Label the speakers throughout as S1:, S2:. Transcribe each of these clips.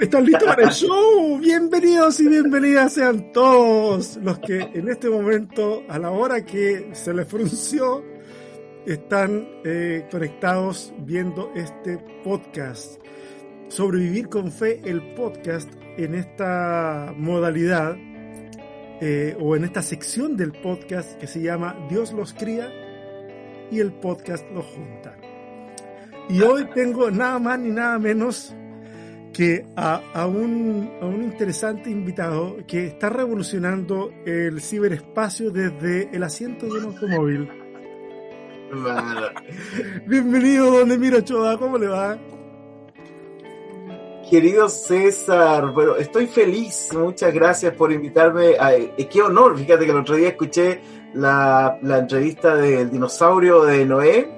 S1: ¿Están listos para el show? Bienvenidos y bienvenidas sean todos los que en este momento, a la hora que se les frunció, están eh, conectados viendo este podcast. Sobrevivir con fe, el podcast en esta modalidad eh, o en esta sección del podcast que se llama Dios los cría y el podcast los junta. Y hoy tengo nada más ni nada menos que a, un, a, un, interesante invitado que está revolucionando el ciberespacio desde el asiento de un automóvil. Bienvenido, donde Miro Choa, ¿cómo le va?
S2: Querido César, bueno, estoy feliz, muchas gracias por invitarme. A, eh, qué honor, fíjate que el otro día escuché la, la entrevista del dinosaurio de Noé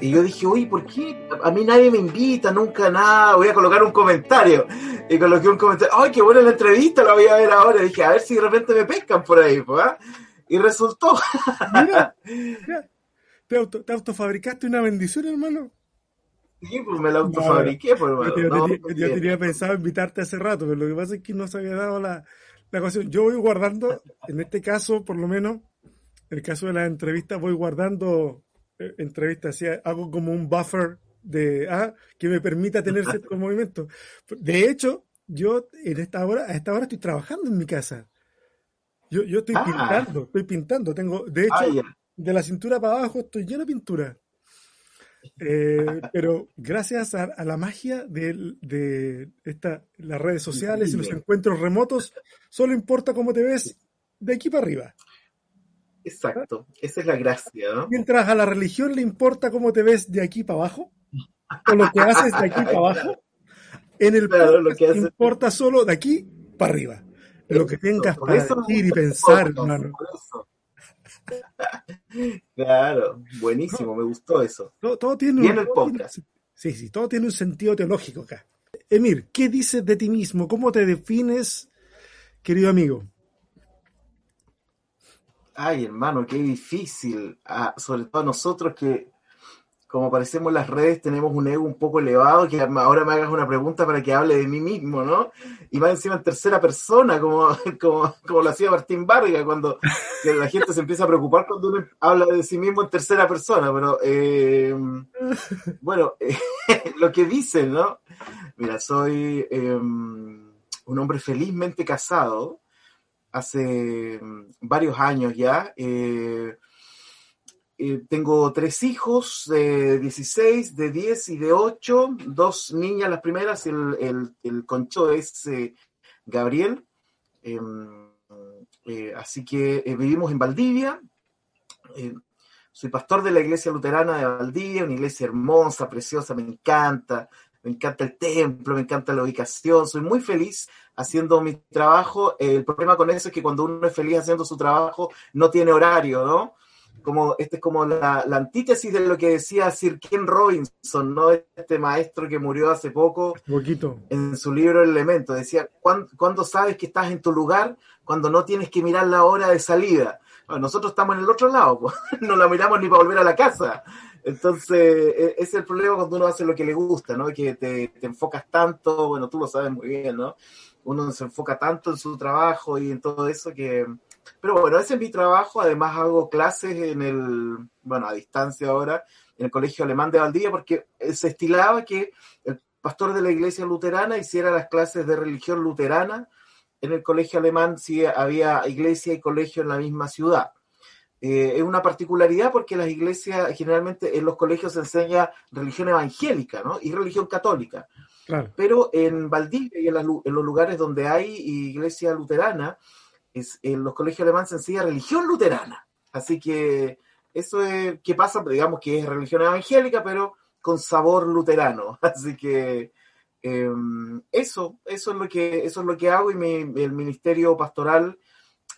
S2: y yo dije, uy, ¿por qué a mí nadie me invita, nunca nada? Voy a colocar un comentario. Y coloqué un comentario, ay, qué buena la entrevista, la voy a ver ahora. Y dije, a ver si de repente me pescan por ahí, pues. Y resultó. Mira,
S1: ¿te, auto, ¿te, autofabricaste una bendición, hermano?
S2: Sí, pues me la autofabriqué, pues, hermano.
S1: Yo, no, yo, tenía pensado invitarte hace rato, pero lo que pasa es que no se había dado la, la ocasión. Yo voy guardando, en este caso, por lo menos, en el caso de la entrevista, voy guardando entrevista, hacía, hago como un buffer de ah, que me permita tener cierto movimiento. De hecho, yo en esta hora, a esta hora estoy trabajando en mi casa. Yo, yo estoy ah. pintando, estoy pintando. Tengo, de hecho, ah, de la cintura para abajo estoy lleno de pintura. Eh, pero gracias a, la magia de, de esta, las redes sociales y los encuentros remotos, solo importa cómo te ves de aquí para arriba.
S2: Exacto, esa es la gracia, ¿no?
S1: Mientras a la religión le importa cómo te ves de aquí para abajo, o lo que haces de aquí para abajo, en el claro, lo que importa solo de aquí para arriba. Lo que tengas para decir y pensar, hermano.
S2: Claro, buenísimo, me gustó eso.
S1: Todo, tiene un, el podcast. sí, sí, todo tiene un sentido teológico acá. Emir, ¿qué dices de ti mismo? ¿Cómo te defines, querido amigo?
S2: Ay, hermano, qué difícil. Ah, sobre todo nosotros que, como aparecemos en las redes, tenemos un ego un poco elevado, que ahora me hagas una pregunta para que hable de mí mismo, ¿no? Y más encima en tercera persona, como, como, como lo hacía Martín Vargas, cuando la gente se empieza a preocupar cuando uno habla de sí mismo en tercera persona. Pero, eh, bueno, lo que dicen, ¿no? Mira, soy em, un hombre felizmente casado hace mm, varios años ya. Eh, eh, tengo tres hijos de 16, de 10 y de 8, dos niñas las primeras, el, el, concho es eh, Gabriel. Em, así que vivimos en Valdivia. soy pastor de la iglesia luterana de Valdivia, una iglesia hermosa, preciosa, me encanta me encanta el templo, me encanta la ubicación, soy muy feliz haciendo mi trabajo. El problema con eso es que cuando uno es feliz haciendo su trabajo, no tiene horario, ¿no? Como, este es como la, antítesis de lo que decía Sir Ken Robinson, ¿no? Este maestro que murió hace poco
S1: Poquito.
S2: en su libro El Elemento. Decía, ¿cuándo, sabes que estás en tu lugar? Cuando no tienes que mirar la hora de salida. Nosotros estamos en el otro lado, pues. no la miramos ni para volver a la casa. Entonces, e, es el problema cuando uno hace lo que le gusta, ¿no? Que te, te, enfocas tanto, bueno, tú lo sabes muy bien, ¿no? Uno se enfoca tanto en su trabajo y en todo eso que... Pero bueno, ese es mi trabajo, además hago clases en el, bueno, a distancia ahora, en el Colegio Alemán de Valdivia, porque se estilaba que el pastor de la iglesia luterana hiciera las clases de religión luterana en el Colegio Alemán si había iglesia y colegio en la misma ciudad. Eh, es una particularidad porque las iglesias, generalmente en los colegios se enseña religión evangélica ¿no? y religión católica. Pero en Valdivia y en, los lugares donde hay iglesia luterana, es, en los colegios alemanes se enseña religión luterana. Así que eso es que pasa, digamos que es religión evangélica, pero con sabor luterano. Así que em, eso, eso es lo que, eso es lo que hago y el ministerio pastoral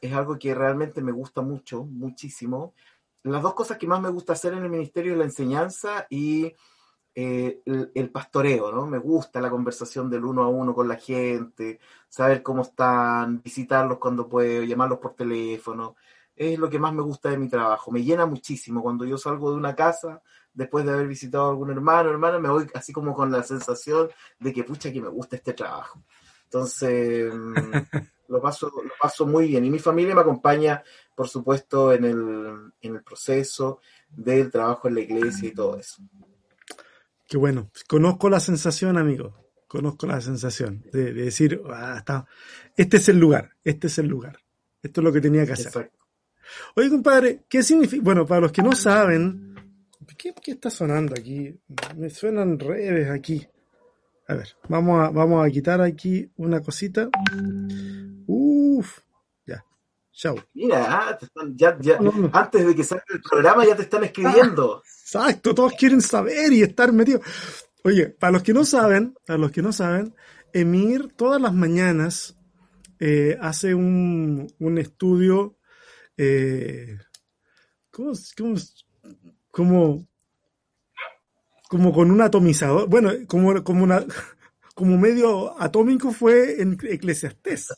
S2: es algo que realmente me gusta mucho, muchísimo. Las dos cosas que más me gusta hacer en el ministerio es la enseñanza y eh, el, pastoreo, ¿no? Me gusta la conversación del uno a uno con la gente, saber cómo están, visitarlos cuando puedo, llamarlos por teléfono. es lo que más me gusta de mi trabajo. Me llena muchísimo cuando yo salgo de una casa después de haber visitado a algún hermano, hermana, me voy así como con la sensación de que pucha que me gusta este trabajo. Entonces, mm, lo paso, lo paso muy bien. Y mi familia me acompaña, por supuesto, en el, en el proceso del trabajo en la iglesia y todo eso.
S1: Qué bueno. Conozco la sensación, amigo. Conozco la sensación de, decir, ah, está, este es el lugar, este es el lugar. Esto es lo que tenía que hacer. Oye, compadre, ¿qué significa? Bueno, para los que no saben, ¿qué, ¿qué, está sonando aquí? Me suenan redes aquí. A ver, vamos a, vamos a quitar aquí una cosita. Uf, ya. Chau.
S2: Mira, ah, ya, ya, antes de que salga el programa ya te están escribiendo.
S1: Ah, exacto, todos quieren saber y estar metidos. Oye, para los que no saben, para los que no saben, Emir todas las mañanas eh, hace un, un estudio eh, ¿cómo, como, como con un atomizador, bueno, como, como, una, como medio atómico fue en Eclesiastés.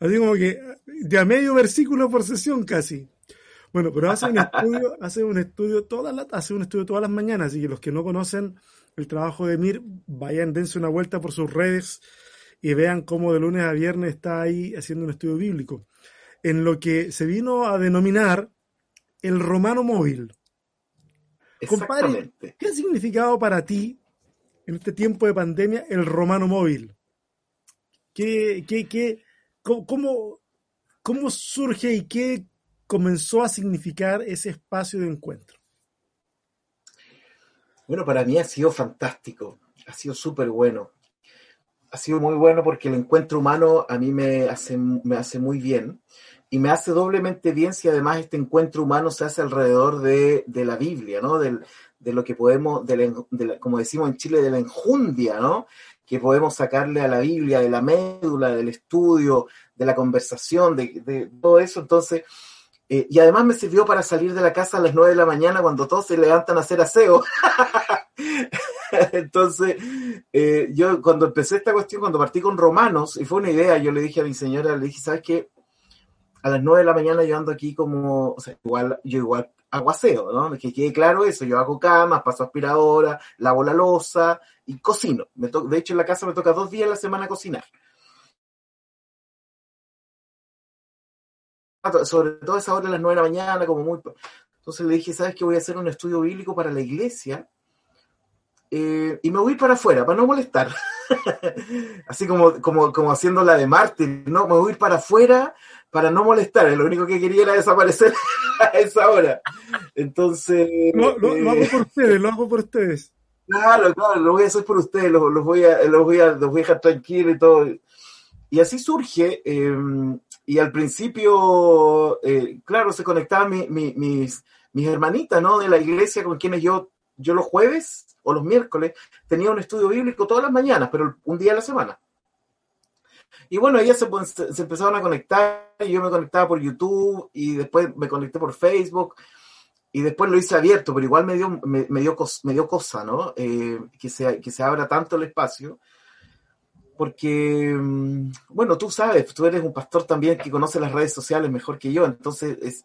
S1: Así como que de a medio versículo por sesión casi. Bueno, pero hace un estudio, hace un estudio todas las, hace un estudio todas las mañanas, así que los que no conocen el trabajo de Mir, vayan, dense una vuelta por sus redes y vean cómo de lunes a viernes está ahí haciendo un estudio bíblico en lo que se vino a denominar el romano móvil. Compadre, ¿qué ha significado para ti en este tiempo de pandemia el romano móvil? ¿Qué, qué, qué, cómo, cómo surge y qué comenzó a significar ese espacio de encuentro?
S2: Bueno, para mí ha sido fantástico, ha sido súper bueno. Ha sido muy bueno porque el encuentro humano a mí me hace, me hace muy bien y me hace doblemente bien si además este encuentro humano se hace alrededor de, la Biblia, ¿no? de lo que podemos, de como decimos en Chile, de la enjundia, ¿no? Que podemos sacarle a la Biblia, de la médula, del estudio, de la conversación, de, todo eso. Entonces, eh, y además me sirvió para salir de la casa a las 9 de la mañana cuando todos se levantan a hacer aseo. Entonces, eh, yo cuando empecé esta cuestión, cuando partí con Romanos, y fue una idea, yo le dije a mi señora, le dije, ¿sabes qué? A las 9 de la mañana yo ando aquí como, o sea, igual, yo igual aguaceo, ¿no? Que quede claro eso, yo hago camas, paso aspiradora, lavo la losa y cocino. Me de hecho, en la casa me toca dos días a la semana cocinar. Sobre todo esa hora de las 9 de la mañana, como muy... Entonces le dije, ¿sabes qué? Voy a hacer un estudio bíblico para la iglesia eh, y me voy para afuera, para no molestar. Así como, como, como haciendo la de Martín, ¿no? Me voy para afuera para no molestar, lo único que quería era desaparecer a esa hora. Entonces...
S1: Lo, lo, hago por ustedes, lo hago por ustedes.
S2: Claro, claro, lo voy a hacer por ustedes, los, voy, a, los, voy, a, los voy a dejar tranquilos y todo. Y así surge, em, y al principio, eh, claro, se conectaban mis, mis hermanitas, ¿no? De la iglesia con quienes yo, yo los jueves o los miércoles tenía un estudio bíblico todas las mañanas, pero un día a la semana. Y bueno, ellas se, se, empezaron a conectar, y yo me conectaba por YouTube y después me conecté por Facebook y después lo hice abierto, pero igual me dio, me, dio, me dio cosa, ¿no? Eh, que, se, que se abra tanto el espacio. Porque, mm, bueno, tú sabes, tú eres un pastor también que conoce las redes sociales mejor que yo, entonces es,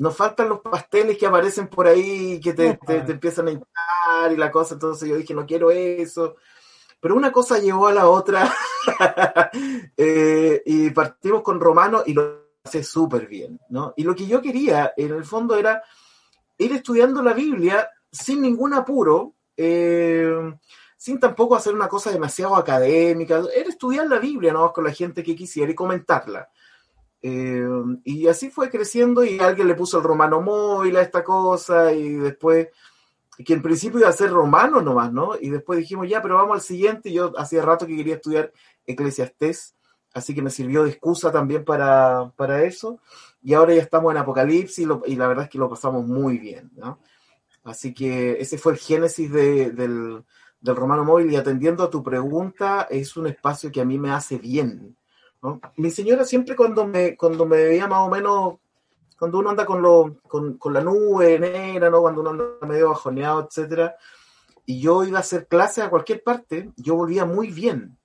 S2: nos faltan los pasteles que aparecen por ahí, que te, te, te empiezan a y la cosa, entonces yo dije, no quiero eso. Pero una cosa llevó a la otra eh, y partimos con Romano y lo hace súper bien, ¿no? Y lo que yo quería, en el fondo, era ir estudiando la Biblia sin ningún apuro, eh, sin tampoco hacer una cosa demasiado académica, era estudiar la Biblia, ¿no? Con la gente que quisiera y comentarla. Eh, y así fue creciendo y alguien le puso el romano móvil a esta cosa y después que en principio iba a ser romano nomás, ¿no? Y después dijimos, ya, pero vamos al siguiente. Yo hacía rato que quería estudiar Eclesiastés, así que me sirvió de excusa también para, eso. Y ahora ya estamos en Apocalipsis y, la verdad es que lo pasamos muy bien, ¿no? Así que ese fue el génesis del, romano móvil y atendiendo a tu pregunta, es un espacio que a mí me hace bien. Mi señora siempre cuando me, cuando me veía más o menos cuando uno anda con, lo, con, con, la nube negra, ¿no? Cuando uno anda medio bajoneado, etcétera, y yo iba a hacer clase a cualquier parte, yo volvía muy bien.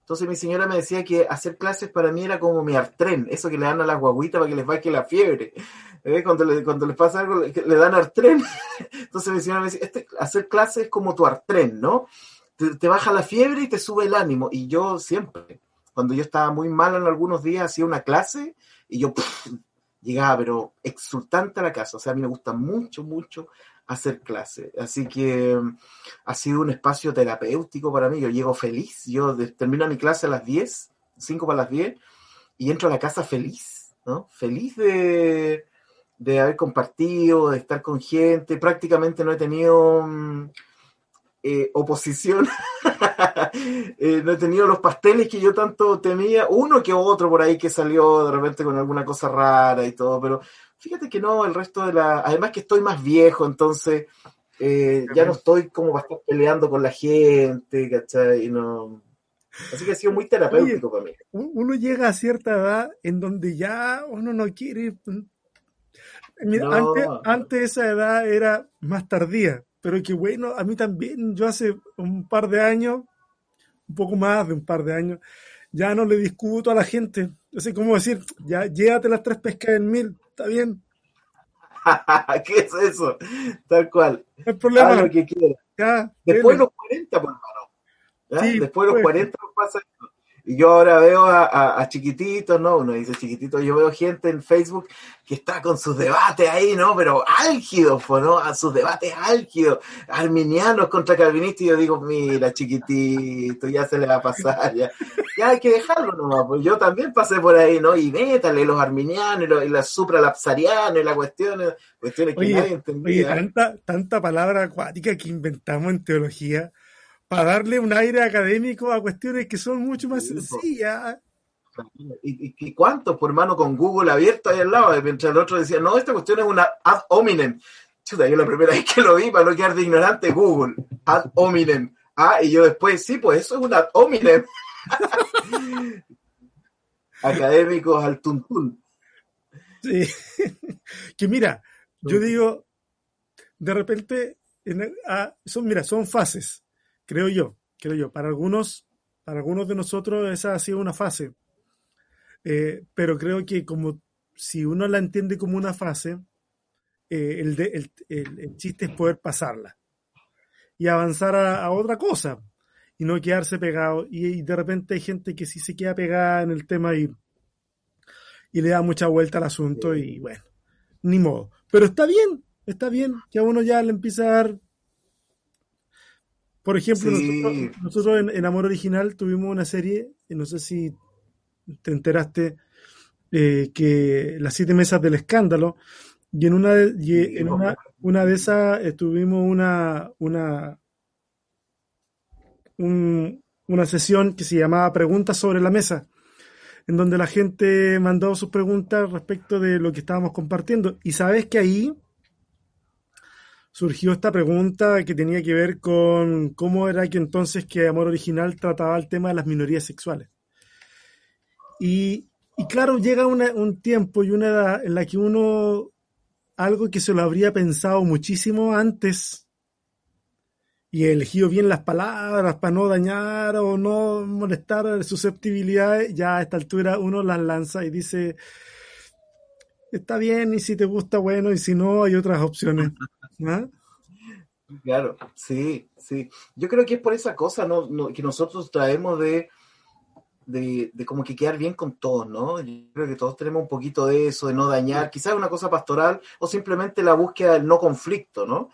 S2: Entonces mi señora me decía que hacer clases para mí era como mi artren, eso que le dan a las guaguitas para que les baje la fiebre. ¿Eh? Cuando, le, cuando les pasa algo, le, dan artren. Entonces mi señora me decía, este, hacer clases es como tu artren, ¿no? Te, baja la fiebre y te sube el ánimo. Y yo siempre, cuando yo estaba muy mal en algunos días, hacía una clase y yo llegaba, pero exultante a la casa. O sea, a mí me gusta mucho, mucho hacer clase. Así que mm, ha sido un espacio terapéutico para mí. Yo llego feliz. Yo termino mi clase a las 10, 5 para las 10, y entro a la casa feliz, ¿no? Feliz de, de haber compartido, de estar con gente. Prácticamente no he tenido mm, eh, oposición. Eh, no he tenido los pasteles que yo tanto temía. Uno que otro por ahí que salió de repente con alguna cosa rara y todo, pero Fíjate que no, el resto de la. Además que estoy más viejo, entonces eh, ya no estoy como para estar peleando con la gente, ¿cachai? No... Así que ha sido muy terapéutico para mí.
S1: Uno llega a cierta edad en donde ya uno no quiere. Mira, antes, antes esa edad era más tardía, pero que bueno, a mí también, yo hace un par de años, un poco más de un par de años, ya no le discuto a la gente. Así como decir, ya llévate las tres pescas en mil, está bien.
S2: ¿Qué es eso? Tal cual.
S1: No hay problema.
S2: lo que Después de los 40, por hermano. Después de los 40 pasa esto. Y yo ahora veo a, chiquititos, ¿no? Uno dice chiquititos, yo veo gente en Facebook que está con sus debates ahí, ¿no? Pero álgidos, ¿no? A sus debates álgidos, arminianos contra calvinistas, y yo digo, mira, chiquitito, ya se le va a pasar, ya, ya hay que dejarlo nomás, pues yo también pasé por ahí, ¿no? Y métale los arminianos y, los, y la supralapsarianos y las cuestiones, cuestiones que nadie entendía.
S1: Oye, tanta, tanta palabra acuática que inventamos en teología para darle un aire académico a cuestiones que son mucho más sencillas.
S2: ¿Y, y, cuántos, por hermano, con Google abierto ahí al lado? Mientras el otro decía, no, esta cuestión es una ad hominem. Chuta, yo la primera vez que lo vi, para no quedar de ignorante, Google, ad hominem. Ah, y yo después, sí, pues eso es un ad hominem. Académicos al tuntún.
S1: Sí. que mira, yo digo, de repente, ah, son, mira, son fases creo yo, creo yo. Para algunos, para algunos de nosotros esa ha sido una fase, eh, pero creo que como si uno la entiende como una fase, eh, el, el, el, chiste es poder pasarla y avanzar a, otra cosa y no quedarse pegado. Y, de repente hay gente que sí se queda pegada en el tema y, y le da mucha vuelta al asunto y bueno, ni modo. Pero está bien, está bien que a uno ya le empieza a dar por ejemplo, nosotros, en, Amor Original tuvimos una serie, no sé si te enteraste, eh, que las siete mesas del escándalo, y en una de, en una, una de esas eh, tuvimos una, una, una sesión que se llamaba Preguntas sobre la mesa, en donde la gente mandó sus preguntas respecto de lo que estábamos compartiendo. Y sabes que ahí surgió esta pregunta que tenía que ver con cómo era que entonces que Amor Original trataba el tema de las minorías sexuales. Y, claro, llega un tiempo y una edad en la que uno, algo que se lo habría pensado muchísimo antes y elegido bien las palabras para no dañar o no molestar susceptibilidades, ya a esta altura uno las lanza y dice, está bien y si te gusta, bueno, y si no, hay otras opciones.
S2: Claro, sí, sí. Yo creo que es por esa cosa ¿no? que nosotros traemos de, de, como que quedar bien con todos, ¿no? Yo creo que todos tenemos un poquito de eso, de no dañar, quizás una cosa pastoral o simplemente la búsqueda del no conflicto, ¿no?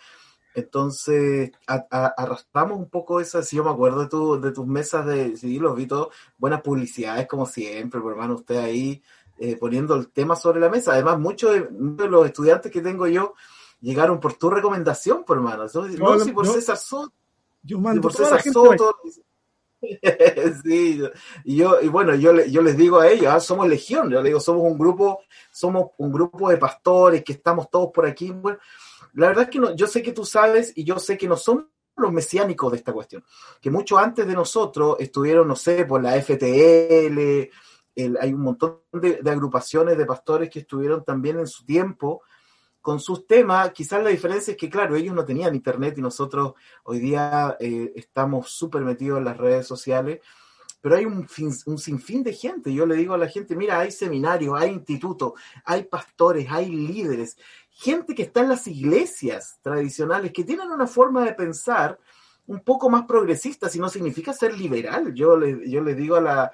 S2: Entonces, arrastramos un poco esa, si yo me acuerdo de, tu, de tus mesas de, sí, los vi todos, buenas publicidades como siempre, por hermano, usted ahí eh, poniendo el tema sobre la mesa. Además, muchos de, los estudiantes que tengo yo llegaron por tu recomendación, por hermano. No, si por César Soto.
S1: Yo mando por César Soto.
S2: sí, y yo, y bueno, yo, yo les digo a ellos, ah, somos legión, yo les digo, somos un grupo, somos un grupo de pastores que estamos todos por aquí. Bueno, la verdad es que no, yo sé que tú sabes y yo sé que no somos los mesiánicos de esta cuestión, que mucho antes de nosotros estuvieron, no sé, por la FTL, hay un montón de, agrupaciones de pastores que estuvieron también en su tiempo con sus temas. Quizás la diferencia es que, claro, ellos no tenían internet y nosotros hoy día eh, estamos súper metidos en las redes sociales. pero hay un, un sinfín de gente. Yo le digo a la gente, mira, hay seminarios, hay institutos, hay pastores, hay líderes, gente que está en las iglesias tradicionales, que tienen una forma de pensar un poco más progresista, si no significa ser liberal. Yo le, yo le digo a la,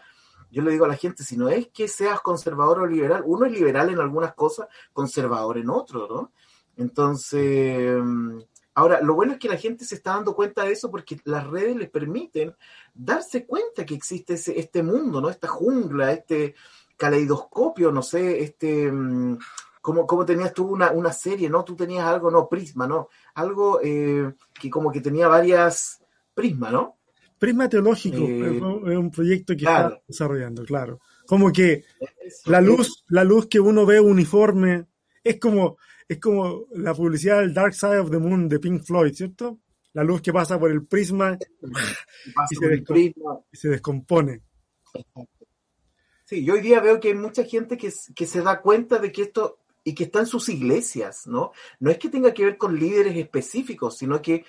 S2: yo le digo a la gente, si no es que seas conservador o liberal, uno es liberal en algunas cosas, conservador en otras, ¿no? Entonces, ahora, lo bueno es que la gente se está dando cuenta de eso porque las redes les permiten darse cuenta que existe este mundo, ¿no? Esta jungla, este caleidoscopio, no sé, este... Mm, como, como tenías tú una, una, serie, ¿no? Tú tenías algo, no, Prisma, ¿no? Algo eh, que como que tenía varias Prisma, ¿no?
S1: Prisma Teológico eh, es un proyecto que está desarrollando, claro. Como que la luz, la luz que uno ve uniforme, es como, es como la publicidad del Dark Side of the Moon de Pink Floyd, ¿cierto? La luz que pasa por el prisma y, se, descompone.
S2: Sí, yo hoy día veo que hay mucha gente que, que se da cuenta de que esto y que está en sus iglesias, ¿no? No es que tenga que ver con líderes específicos, sino que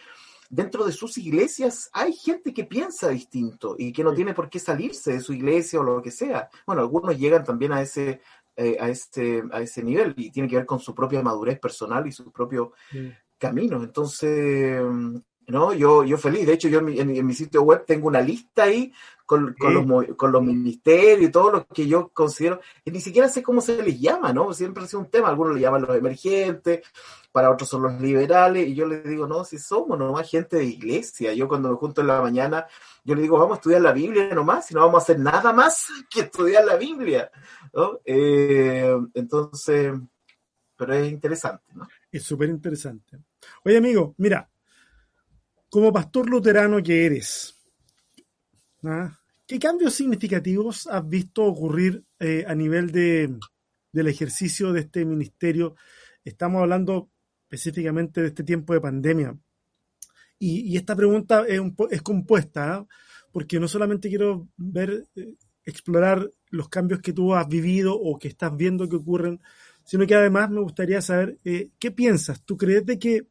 S2: dentro de sus iglesias hay gente que piensa distinto y que no tiene por qué salirse de su iglesia o lo que sea. Bueno, algunos llegan también a ese, eh, a este, a ese nivel y tiene que ver con su propia madurez personal y su propio camino. Entonces, ¿no? Yo, yo feliz. De hecho, yo en mi, sitio web tengo una lista ahí con, los, con los ministerios y todo lo que yo considero. Y ni siquiera sé cómo se les llama, ¿no? Siempre ha sido un tema. Algunos le llaman los emergentes, para otros son los liberales. Y yo les digo, no, si somos nomás gente de iglesia. Yo cuando me junto en la mañana, yo le digo, vamos a estudiar la Biblia nomás y no vamos a hacer nada más que estudiar la Biblia, ¿no? Eh, entonces, pero es interesante, ¿no?
S1: Es súper interesante. Oye, amigo, mira, como pastor luterano que eres, ¿ah? ¿Qué cambios significativos has visto ocurrir eh, a nivel de, del ejercicio de este ministerio? Estamos hablando específicamente de este tiempo de pandemia. Y, esta pregunta es, compuesta, ¿ah? porque no solamente quiero ver, eh, explorar los cambios que tú has vivido o que estás viendo que ocurren, sino que además me gustaría saber eh, qué piensas. ¿Tú crees de que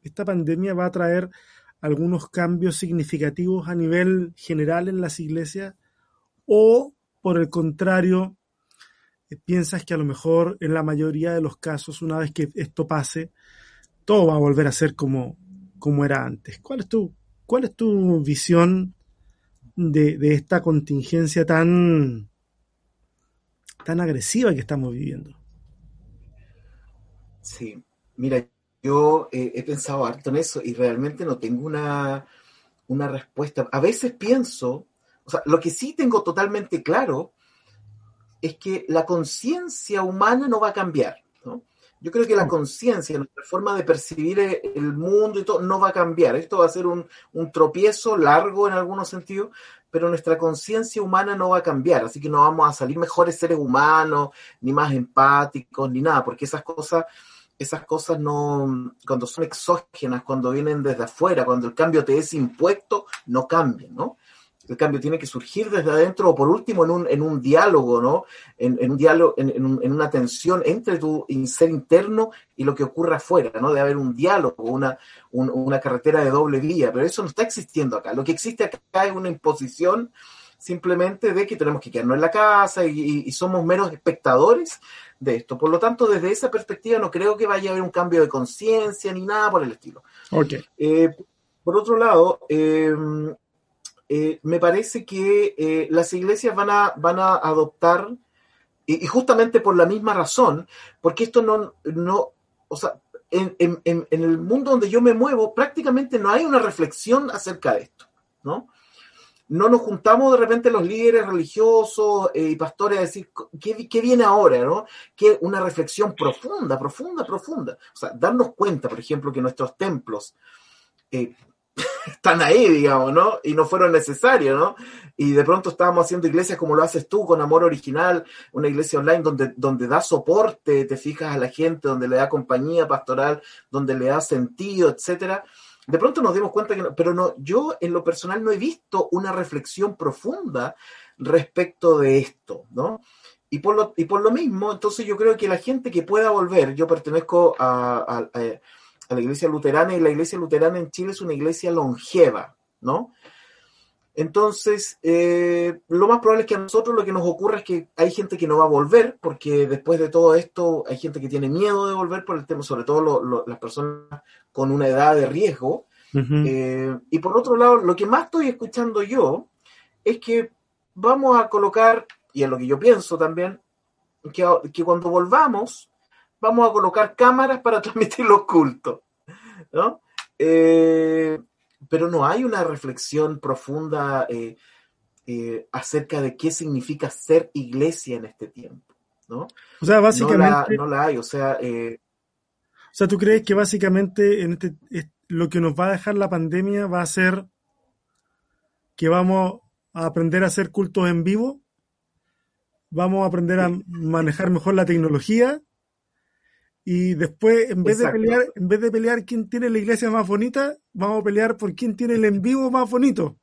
S1: esta pandemia va a traer algunos cambios significativos a nivel general en las iglesias o por el contrario eh, piensas que a lo mejor en la mayoría de los casos una vez que esto pase todo va a volver a ser como, como era antes. ¿Cuál es tu, cuál es tu visión de, de esta contingencia tan, tan agresiva que estamos viviendo?
S2: Sí, mira, yo eh, he pensado harto en eso y realmente no tengo una, una respuesta. A veces pienso, o sea, lo que sí tengo totalmente claro es que la conciencia humana no va a cambiar. ¿no? Yo creo que la conciencia, nuestra forma de percibir el mundo y todo, no va a cambiar. Esto va a ser un, un tropiezo largo en algunos sentidos, pero nuestra conciencia humana no va a cambiar. Así que no vamos a salir mejores seres humanos, ni más empáticos, ni nada, porque esas cosas esas cosas no, cuando son exógenas, cuando vienen desde afuera, cuando el cambio te es impuesto, no cambian, ¿no? El cambio tiene que surgir desde adentro o por último en un, en un diálogo, ¿no? En, un diálogo, en, una tensión entre tu ser interno y lo que ocurre afuera, ¿no? De haber un diálogo, una, una carretera de doble vía, pero eso no está existiendo acá. Lo que existe acá es una imposición simplemente de que tenemos que quedarnos en la casa y somos meros espectadores de esto. Por lo tanto, desde esa perspectiva no creo que vaya a haber un cambio de conciencia ni nada por el estilo.
S1: Okay.
S2: Eh, por otro lado, eh, eh, me parece que las iglesias van a, van a adoptar, y, justamente por la misma razón, porque esto no, no o sea, en, en, en, el mundo donde yo me muevo, prácticamente no hay una reflexión acerca de esto, ¿no? No nos juntamos de repente los líderes religiosos eh, y pastores a decir, ¿qué, viene ahora? ¿no? Que una reflexión profunda, profunda, profunda. O sea, darnos cuenta, por ejemplo, que nuestros templos eh, están ahí, digamos, ¿no? Y no fueron necesarios, ¿no? Y de pronto estábamos haciendo iglesias como lo haces tú, con amor original, una iglesia online donde, donde da soporte, te fijas a la gente, donde le da compañía pastoral, donde le da sentido, etcétera de pronto nos dimos cuenta que no, pero no, yo en lo personal no he visto una reflexión profunda respecto de esto, ¿no? Y por lo, y por lo mismo, entonces yo creo que la gente que pueda volver, yo pertenezco a, la iglesia luterana y la iglesia luterana en Chile es una iglesia longeva, ¿no? Entonces, eh, lo más probable es que a nosotros lo que nos ocurra es que hay gente que no va a volver, porque después de todo esto hay gente que tiene miedo de volver por el tema, sobre todo las personas con una edad de riesgo. Eh, y por otro lado, lo que más estoy escuchando yo es que vamos a colocar, y es lo que yo pienso también, que, que cuando volvamos, vamos a colocar cámaras para transmitir los cultos. ¿no? Eh, pero no hay una reflexión profunda eh, eh, acerca de qué significa ser iglesia en este tiempo, ¿no?
S1: O sea, básicamente...
S2: No la, hay, o sea...
S1: o sea, ¿tú crees que básicamente en este, lo que nos va a dejar la pandemia va a ser que vamos a aprender a hacer cultos en vivo? ¿Vamos a aprender a manejar mejor la tecnología? Y después, en vez de pelear, en vez de pelear quién tiene la iglesia más bonita, vamos a pelear por quién tiene el en vivo más bonito.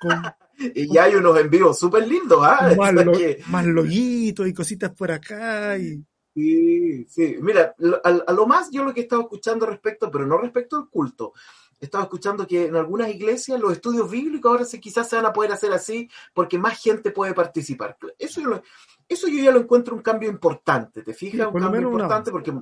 S2: y ya hay unos en vivo súper lindos, ¿ah?
S1: Más, loguitos y cositas por acá. Y...
S2: Sí, sí. Mira, a, lo más yo lo que he estado escuchando respecto, pero no respecto al culto, he estado escuchando que en algunas iglesias los estudios bíblicos ahora se, quizás se van a poder hacer así porque más gente puede participar. Eso yo, eso yo ya lo encuentro un cambio importante, ¿te fijas? un cambio importante porque,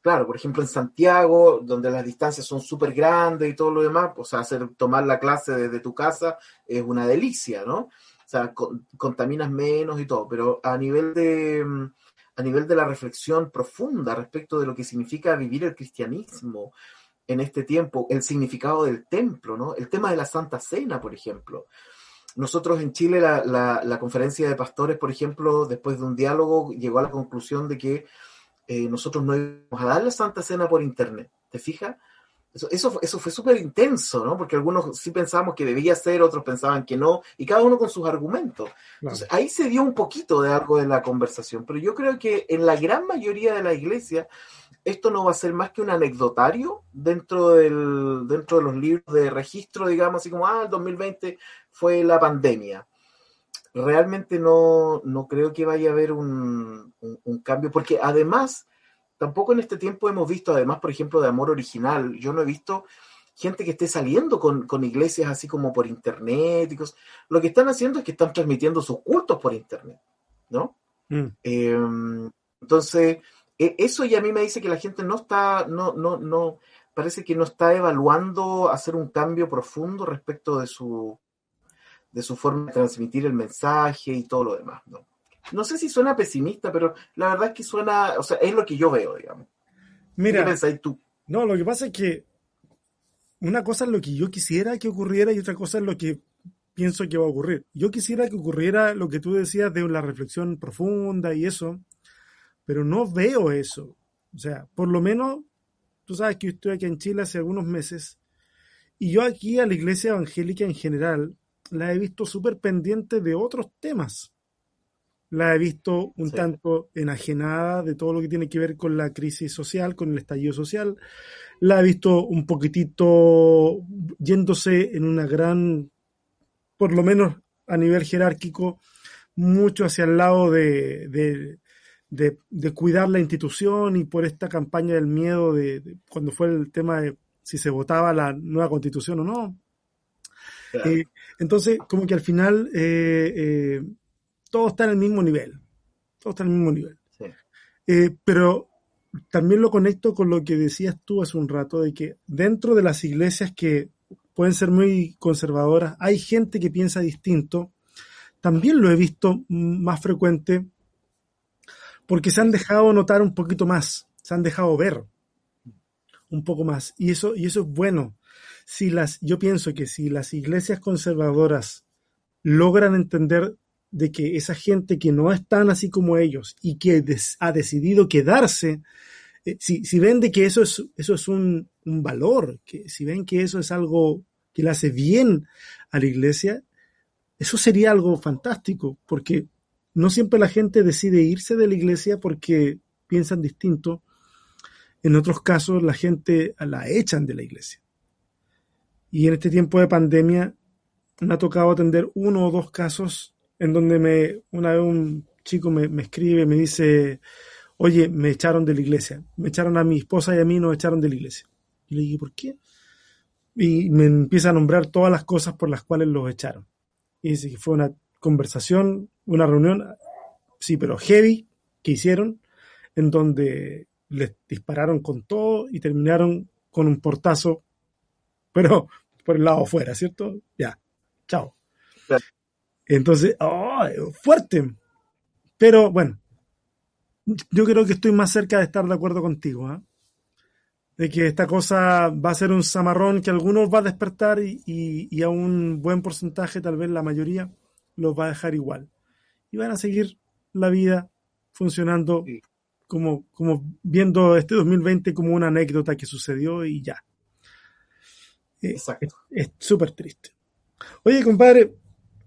S2: claro, por ejemplo en Santiago, donde las distancias son súper grandes y todo lo demás, o sea, hacer, tomar la clase desde tu casa es una delicia, ¿no? O sea, contaminas menos y todo, pero a nivel de a nivel de la reflexión profunda respecto de lo que significa vivir el cristianismo, en este tiempo el significado del templo, ¿no? El tema de la Santa Cena, por ejemplo. Nosotros en Chile, la, conferencia de pastores, por ejemplo, después de un diálogo, llegó a la conclusión de que eh, nosotros no íbamos a dar la Santa Cena por Internet. ¿Te fijas? Eso, eso, eso fue súper intenso, ¿no? Porque algunos sí pensábamos que debía ser, otros pensaban que no, y cada uno con sus argumentos. Entonces, ahí se dio un poquito de algo de la conversación, pero yo creo que en la gran mayoría de la iglesia esto no va a ser más que un anecdotario dentro, del, dentro de los libros de registro, digamos, así como, ah, el 2020 fue la pandemia. Realmente no, no creo que vaya a haber un, cambio, porque además, tampoco en este tiempo hemos visto, además, por ejemplo, de Amor Original, yo no he visto gente que esté saliendo con, iglesias así como por internet. Y Lo que están haciendo es que están transmitiendo sus cultos por internet, ¿no? Mm. Em, entonces, e, eso ya a mí me dice que la gente no está, no, no, no, parece que no está evaluando hacer un cambio profundo respecto de su, de su forma de transmitir el mensaje y todo lo demás, ¿no? No sé si suena pesimista, pero la verdad es que suena, o sea, es lo que yo veo, digamos.
S1: Mira, ¿Qué pensáis tú? No, lo que pasa es que una cosa es lo que yo quisiera que ocurriera y otra cosa es lo que pienso que va a ocurrir. Yo quisiera que ocurriera lo que tú decías de la reflexión profunda y eso, pero no veo eso. O sea, por lo menos, tú sabes que yo estoy aquí en Chile hace algunos meses y yo aquí a la iglesia evangélica en general la he visto súper pendiente de otros temas. La he visto un tanto enajenada de todo lo que tiene que ver con la crisis social, con el estallido social. La he visto un poquitito yéndose en una gran, por lo menos a nivel jerárquico, mucho hacia el lado de, de, cuidar la institución y por esta campaña del miedo de, cuando fue el tema de si se votaba la nueva constitución o no. Eh, entonces, como que al final eh, eh, todo está en el mismo nivel. Todo está en el mismo nivel. pero también lo conecto con lo que decías tú hace un rato, de que dentro de las iglesias que pueden ser muy conservadoras, hay gente que piensa distinto. También lo he visto más frecuente porque se han dejado notar un poquito más, se han dejado ver un poco más. Y eso, y eso es bueno. Si las, yo pienso que si las iglesias conservadoras logran entender de que esa gente que no es tan así como ellos y que ha decidido quedarse, eh, si, si, ven de que eso es, eso es un, un, valor, que si ven que eso es algo que le hace bien a la iglesia, eso sería algo fantástico, porque no siempre la gente decide irse de la iglesia porque piensan distinto. En otros casos la gente la echan de la iglesia. Y en este tiempo de pandemia me ha tocado atender uno o dos casos en donde me, una vez un chico me, me escribe, me dice, oye, me echaron de la iglesia, me echaron a mi esposa y a mí, nos echaron de la iglesia. Y le dije, ¿por qué? y me empieza a nombrar todas las cosas por las cuales los echaron. Y dice que fue una conversación, una reunión, sí, pero heavy que hicieron, en donde les dispararon con todo y terminaron con un portazo, pero por el lado afuera, ¿cierto? Ya, chao. Entonces, oh, fuerte. Pero bueno, yo creo que estoy más cerca de estar de acuerdo contigo. ¿eh? de que esta cosa va a ser un zamarrón que algunos va a despertar y, a un buen porcentaje, tal vez la mayoría, los va a dejar igual. Y van a seguir la vida funcionando como, como viendo este 2020 como una anécdota que sucedió y ya. Eh, Exacto. Es súper triste. Oye, compadre,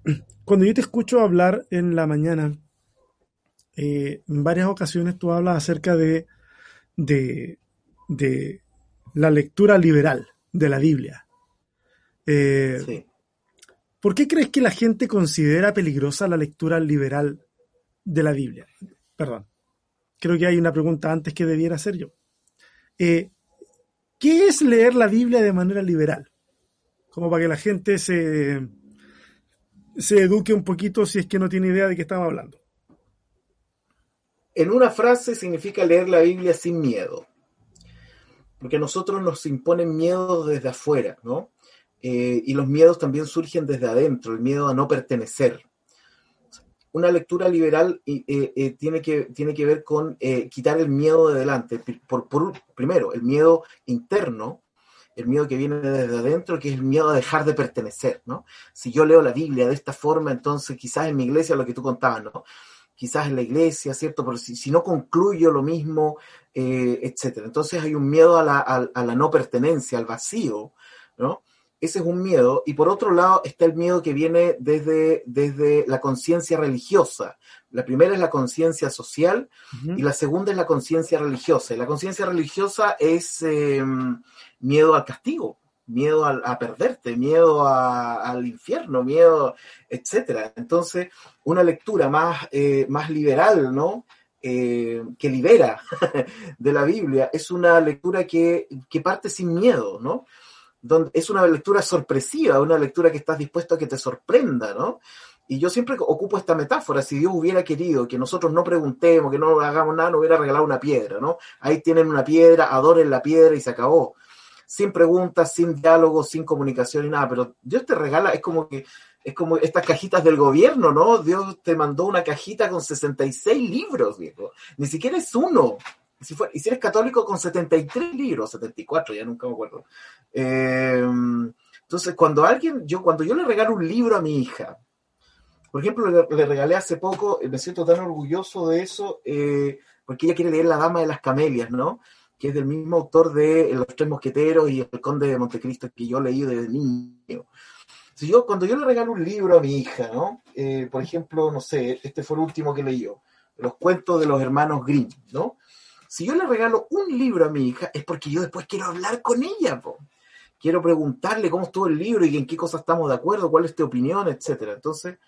S1: cuando yo te escucho hablar en la mañana, eh, en varias ocasiones tú hablas acerca de, de, de la lectura liberal de la Biblia. Eh, ¿Por qué crees que la gente considera peligrosa la lectura liberal de la Biblia? Perdón, creo que hay una pregunta antes que debiera hacer yo. Eh, ¿Qué es leer la Biblia de manera liberal? Como para que la gente se, se eduque un poquito si es que no tiene idea de qué estamos hablando.
S2: En una frase significa leer la Biblia sin miedo porque a nosotros nos imponen miedos desde afuera, ¿no? Eh, y los miedos también surgen desde adentro, el miedo a no pertenecer. Una lectura liberal eh, eh, tiene, que, tiene que ver con quitar el miedo de delante. Por, por, primero, el miedo interno, el miedo que viene desde adentro, que es el miedo a dejar de pertenecer, ¿no? Si yo leo la Biblia de esta forma, entonces quizás en mi iglesia, lo que tú contabas, ¿no? quizás en la iglesia, ¿cierto? Pero si, si no concluyo lo mismo, eh, etcétera. Entonces hay un miedo a la, no pertenencia, al vacío, ¿no? Ese es un miedo. Y por otro lado está el miedo que viene desde, desde la conciencia religiosa. La primera es la conciencia social y la segunda es la conciencia religiosa. Y la conciencia religiosa es em, miedo al castigo, miedo a, perderte, miedo al infierno, miedo, etcétera. Entonces, una lectura más, eh, más liberal, ¿no? Eh, que libera de la Biblia, es una lectura que, parte sin miedo, ¿no? Donde es una lectura sorpresiva, una lectura que estás dispuesto a que te sorprenda, ¿no? Y yo siempre ocupo esta metáfora, si Dios hubiera querido que nosotros no preguntemos, que no hagamos nada, no hubiera regalado una piedra, ¿no? Ahí tienen una piedra, adoren la piedra y se acabó sin preguntas, sin diálogo, sin comunicación y nada, pero Dios te regala, es como que es como estas cajitas del gobierno, ¿no? Dios te mandó una cajita con 66 libros, viejo. Ni siquiera es uno. Si y si eres católico, con 73 libros, 74, ya nunca me acuerdo. Eh, entonces, cuando alguien, yo, cuando yo le regalo un libro a mi hija, por ejemplo, le, regalé hace poco, me siento tan orgulloso de eso, eh, porque ella quiere leer La Dama de las Camelias, ¿no? Que es del mismo autor de Los Tres Mosqueteros y El Conde de Montecristo, que yo leí desde niño. Si yo, cuando yo le regalo un libro a mi hija, ¿no? Eh, por ejemplo, no sé, este fue el último que leí yo, Los cuentos de los hermanos Grimm, ¿no? Si yo le regalo un libro a mi hija, es porque yo después quiero hablar con ella, po. Quiero preguntarle cómo estuvo el libro y en qué cosas estamos de acuerdo, cuál es tu opinión, etcétera. Entonces,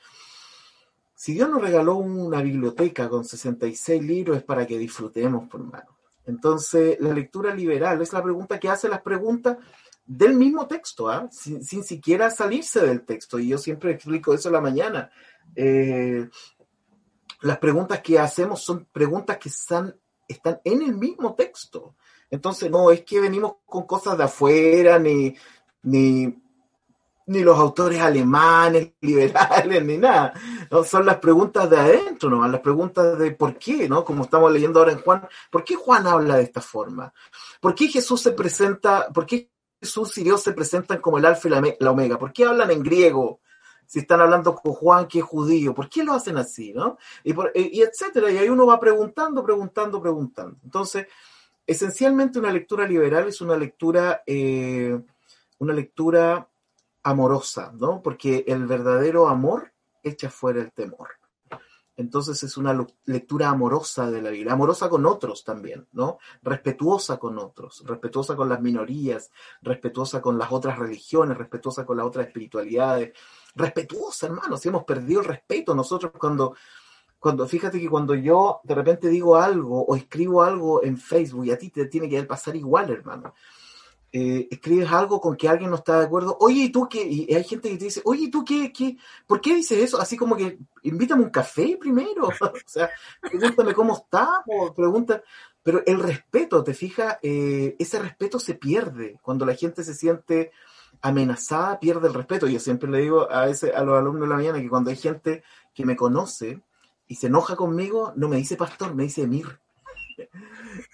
S2: si Dios nos regaló una biblioteca con 66 libros, es para que disfrutemos, por hermano. Entonces, la lectura liberal es la pregunta que hace las preguntas del mismo texto, ¿ah? sin, siquiera salirse del texto. Y yo siempre explico eso en la mañana. Eh, las preguntas que hacemos son preguntas que están, están en el mismo texto. Entonces, no es que venimos con cosas de afuera, ni, ni ni los autores alemanes, liberales, ni nada. ¿no? Son las preguntas de adentro, ¿no? las preguntas de por qué, ¿no? Como estamos leyendo ahora en Juan, ¿por qué Juan habla de esta forma? ¿Por qué Jesús se presenta, por qué Jesús y Dios se presentan como el alfa y la omega? ¿Por qué hablan en griego? Si están hablando con Juan, que es judío, ¿por qué lo hacen así, no? Y, y etcétera. Y ahí uno va preguntando, preguntando, preguntando. Entonces, esencialmente una lectura liberal es una lectura, eh, una lectura amorosa, ¿no? Porque el verdadero amor echa fuera el temor. Entonces es una lectura amorosa de la Biblia, amorosa con otros también, ¿no? Respetuosa con otros, respetuosa con las minorías, respetuosa con las otras religiones, respetuosa con las otras espiritualidades, respetuosa, hermano, si hemos perdido el respeto nosotros cuando, cuando, fíjate que cuando yo de repente digo algo o escribo algo en Facebook y a ti te tiene que pasar igual, hermano eh, escribes algo con que alguien no está de acuerdo, oye, ¿y tú qué? Y hay gente que te dice, oye, ¿y tú qué, qué? ¿Por qué dices eso? Así como que invítame un café primero, o sea, pregúntame cómo estamos, pregunta, pero el respeto, te fijas, eh, ese respeto se pierde cuando la gente se siente amenazada, pierde el respeto. Yo siempre le digo a, ese, a los alumnos de la mañana que cuando hay gente que me conoce y se enoja conmigo, no me dice pastor, me dice Emir.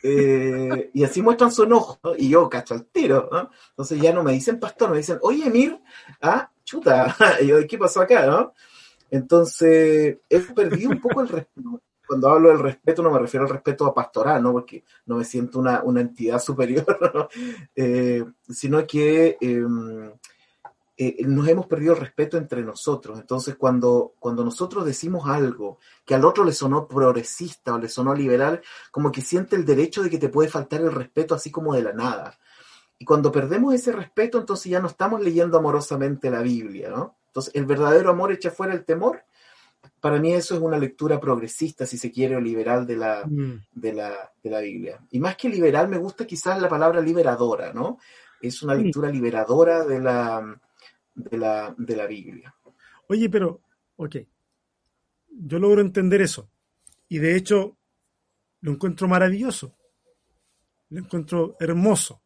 S2: Eh, y así muestran su enojo, y yo cacho al tiro, Entonces ya no me dicen pastor, me dicen, oye, Emir, ah, chuta, y yo, ¿qué pasó acá, no? Entonces, he perdido un poco el respeto. Cuando hablo del respeto, no me refiero al respeto a pastoral, ¿no? Porque no me siento una, entidad superior, eh, sino que em, eh, nos hemos perdido el respeto entre nosotros. Entonces, cuando, cuando nosotros decimos algo que al otro le sonó progresista o le sonó liberal, como que siente el derecho de que te puede faltar el respeto así como de la nada. Y cuando perdemos ese respeto, entonces ya no estamos leyendo amorosamente la Biblia, ¿no? Entonces, el verdadero amor echa fuera el temor. Para mí eso es una lectura progresista, si se quiere, o liberal de la, mm. de la, de la Biblia. Y más que liberal, me gusta quizás la palabra liberadora, ¿no? Es una lectura liberadora de la, de la, de la Biblia.
S1: Oye, pero, ok, yo logro entender eso. Y de hecho, lo encuentro maravilloso. Lo encuentro hermoso.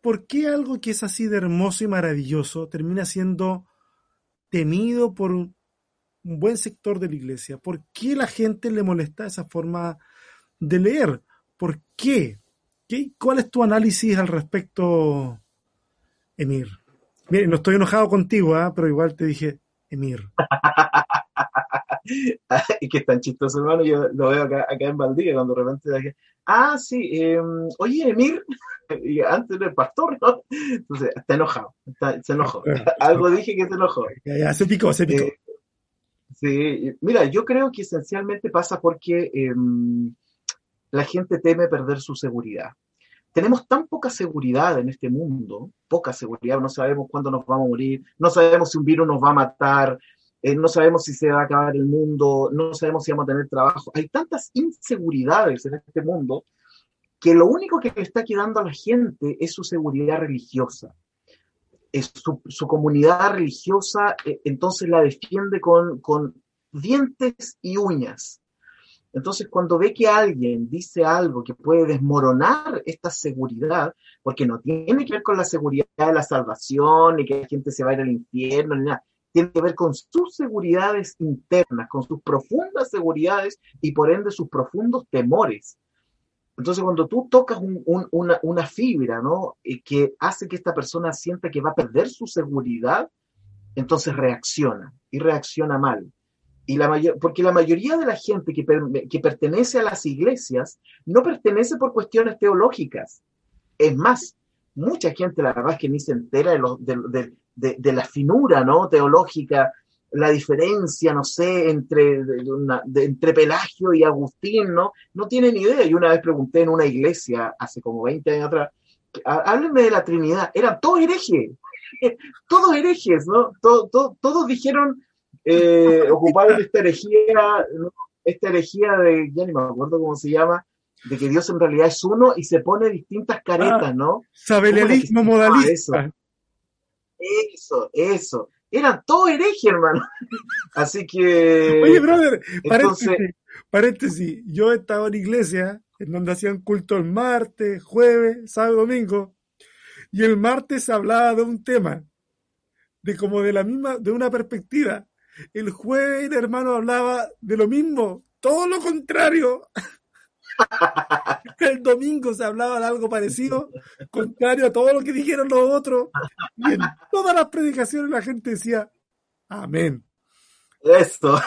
S1: ¿Por qué algo que es así de hermoso y maravilloso termina siendo temido por un buen sector de la iglesia? ¿Por qué la gente le molesta esa forma de leer? ¿Por qué? ¿Qué? ¿Cuál es tu análisis al respecto, Emir? Mire, no estoy enojado contigo, ¿eh? pero igual te dije, Emir.
S2: y que es tan chistoso, hermano. Yo lo veo acá, acá en Valdivia cuando de repente dije, ah, sí, eh, oye, Emir, y antes era el pastor, ¿no? Entonces, está enojado, se enojó. Algo dije que se enojó.
S1: Ya, ya, se picó, se picó. Eh,
S2: sí, mira, yo creo que esencialmente pasa porque em, la gente teme perder su seguridad tenemos tan poca seguridad en este mundo, poca seguridad, no sabemos cuándo nos vamos a morir, no sabemos si un virus nos va a matar, eh, no sabemos si se va a acabar el mundo, no sabemos si vamos a tener trabajo. Hay tantas inseguridades en este mundo que lo único que le está quedando a la gente es su seguridad religiosa. Su, comunidad religiosa, eh, entonces la defiende con dientes y uñas. Entonces, cuando ve que alguien dice algo que puede desmoronar esta seguridad, porque no tiene que ver con la seguridad de la salvación, ni que la gente se va a ir al infierno, ni nada, tiene que ver con sus seguridades internas, con sus profundas seguridades y por ende sus profundos temores. Entonces, cuando tú tocas una, fibra, ¿no? Y que hace que esta persona sienta que va a perder su seguridad, entonces reacciona y reacciona mal. Y la mayor, porque la mayoría de la gente que, que pertenece a las iglesias no pertenece por cuestiones teológicas. Es más, mucha gente, la verdad que ni se entera de, de, de, de la finura ¿no? teológica, la diferencia, no sé, entre, entre Pelagio y Agustín, ¿no? No tienen idea. Y una vez pregunté en una iglesia, hace como 20 años atrás, háblenme de la Trinidad. Eran todos herejes, todos herejes, ¿no? todos dijeron eh, ocuparon esta herejía, esta herejía de, ya ni me acuerdo cómo se llama, de que Dios en realidad es uno y se pone distintas caretas, ah, ¿no?
S1: Sabelianismo modalista.
S2: Eso, eso, Eran todo hereje, hermano. Así que.
S1: Oye, brother, paréntesis, Yo he estado en iglesia en donde hacían culto el martes, jueves, sábado, domingo. Y el martes hablaba de un tema, de como de la misma, de una perspectiva. El jueves, hermano, hablaba de lo mismo, todo lo contrario. El domingo se hablaba de algo parecido, contrario a todo lo que dijeron los otros. Y en todas las predicaciones la gente decía, amén.
S2: Esto,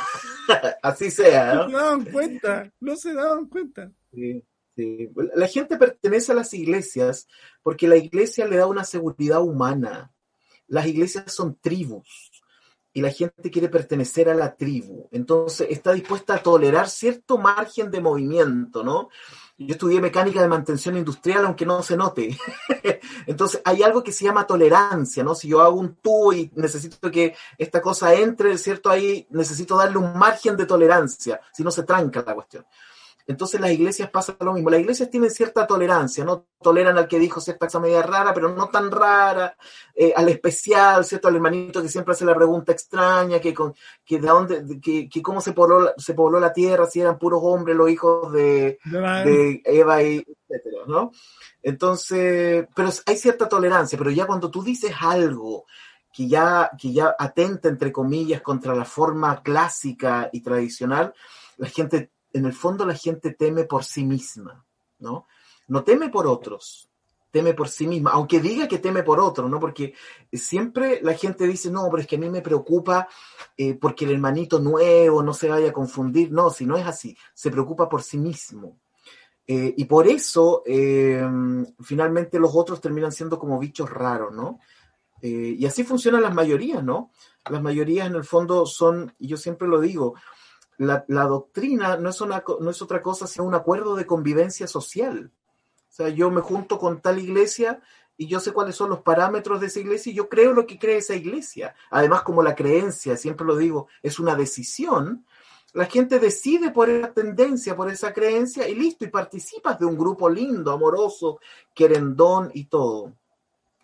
S2: así sea.
S1: No se daban cuenta, no se daban cuenta.
S2: La gente pertenece a las iglesias porque la iglesia le da una seguridad humana. Las iglesias son tribus y la gente quiere pertenecer a la tribu. Entonces está dispuesta a tolerar cierto margen de movimiento, ¿no? Yo estudié mecánica de mantención industrial, aunque no se note. Entonces hay algo que se llama tolerancia, ¿no? Si yo hago un tubo y necesito que esta cosa entre, ¿cierto? Ahí necesito darle un margen de tolerancia, si no se tranca la cuestión. Entonces las iglesias pasan lo mismo. Las iglesias tienen cierta tolerancia, ¿no? Toleran al que dijo cierta cosa media rara, pero no tan rara, eh, al especial, ¿cierto? Al hermanito que siempre hace la pregunta extraña, que, con, que de dónde, que, que cómo se pobló, se pobló la tierra, si eran puros hombres los hijos de, de Eva y etcétera, ¿no? Entonces, pero hay cierta tolerancia, pero ya cuando tú dices algo que ya, que ya atenta, entre comillas, contra la forma clásica y tradicional, la gente en el fondo la gente teme por sí misma, ¿no? No teme por otros, teme por sí misma, aunque diga que teme por otros, ¿no? Porque siempre la gente dice, no, pero es que a mí me preocupa eh, porque el hermanito nuevo no se vaya a confundir. No, si no es así, se preocupa por sí mismo. Eh, y por eso, eh, finalmente los otros terminan siendo como bichos raros, ¿no? y así funcionan las mayorías, ¿no? Las mayorías en el fondo son, y yo siempre lo digo, la, doctrina no es, una, no es otra cosa sino un acuerdo de convivencia social. O sea, yo me junto con tal iglesia y yo sé cuáles son los parámetros de esa iglesia y yo creo lo que cree esa iglesia. Además, como la creencia, siempre lo digo, es una decisión, la gente decide por esa tendencia, por esa creencia y listo, y participas de un grupo lindo, amoroso, querendón y todo.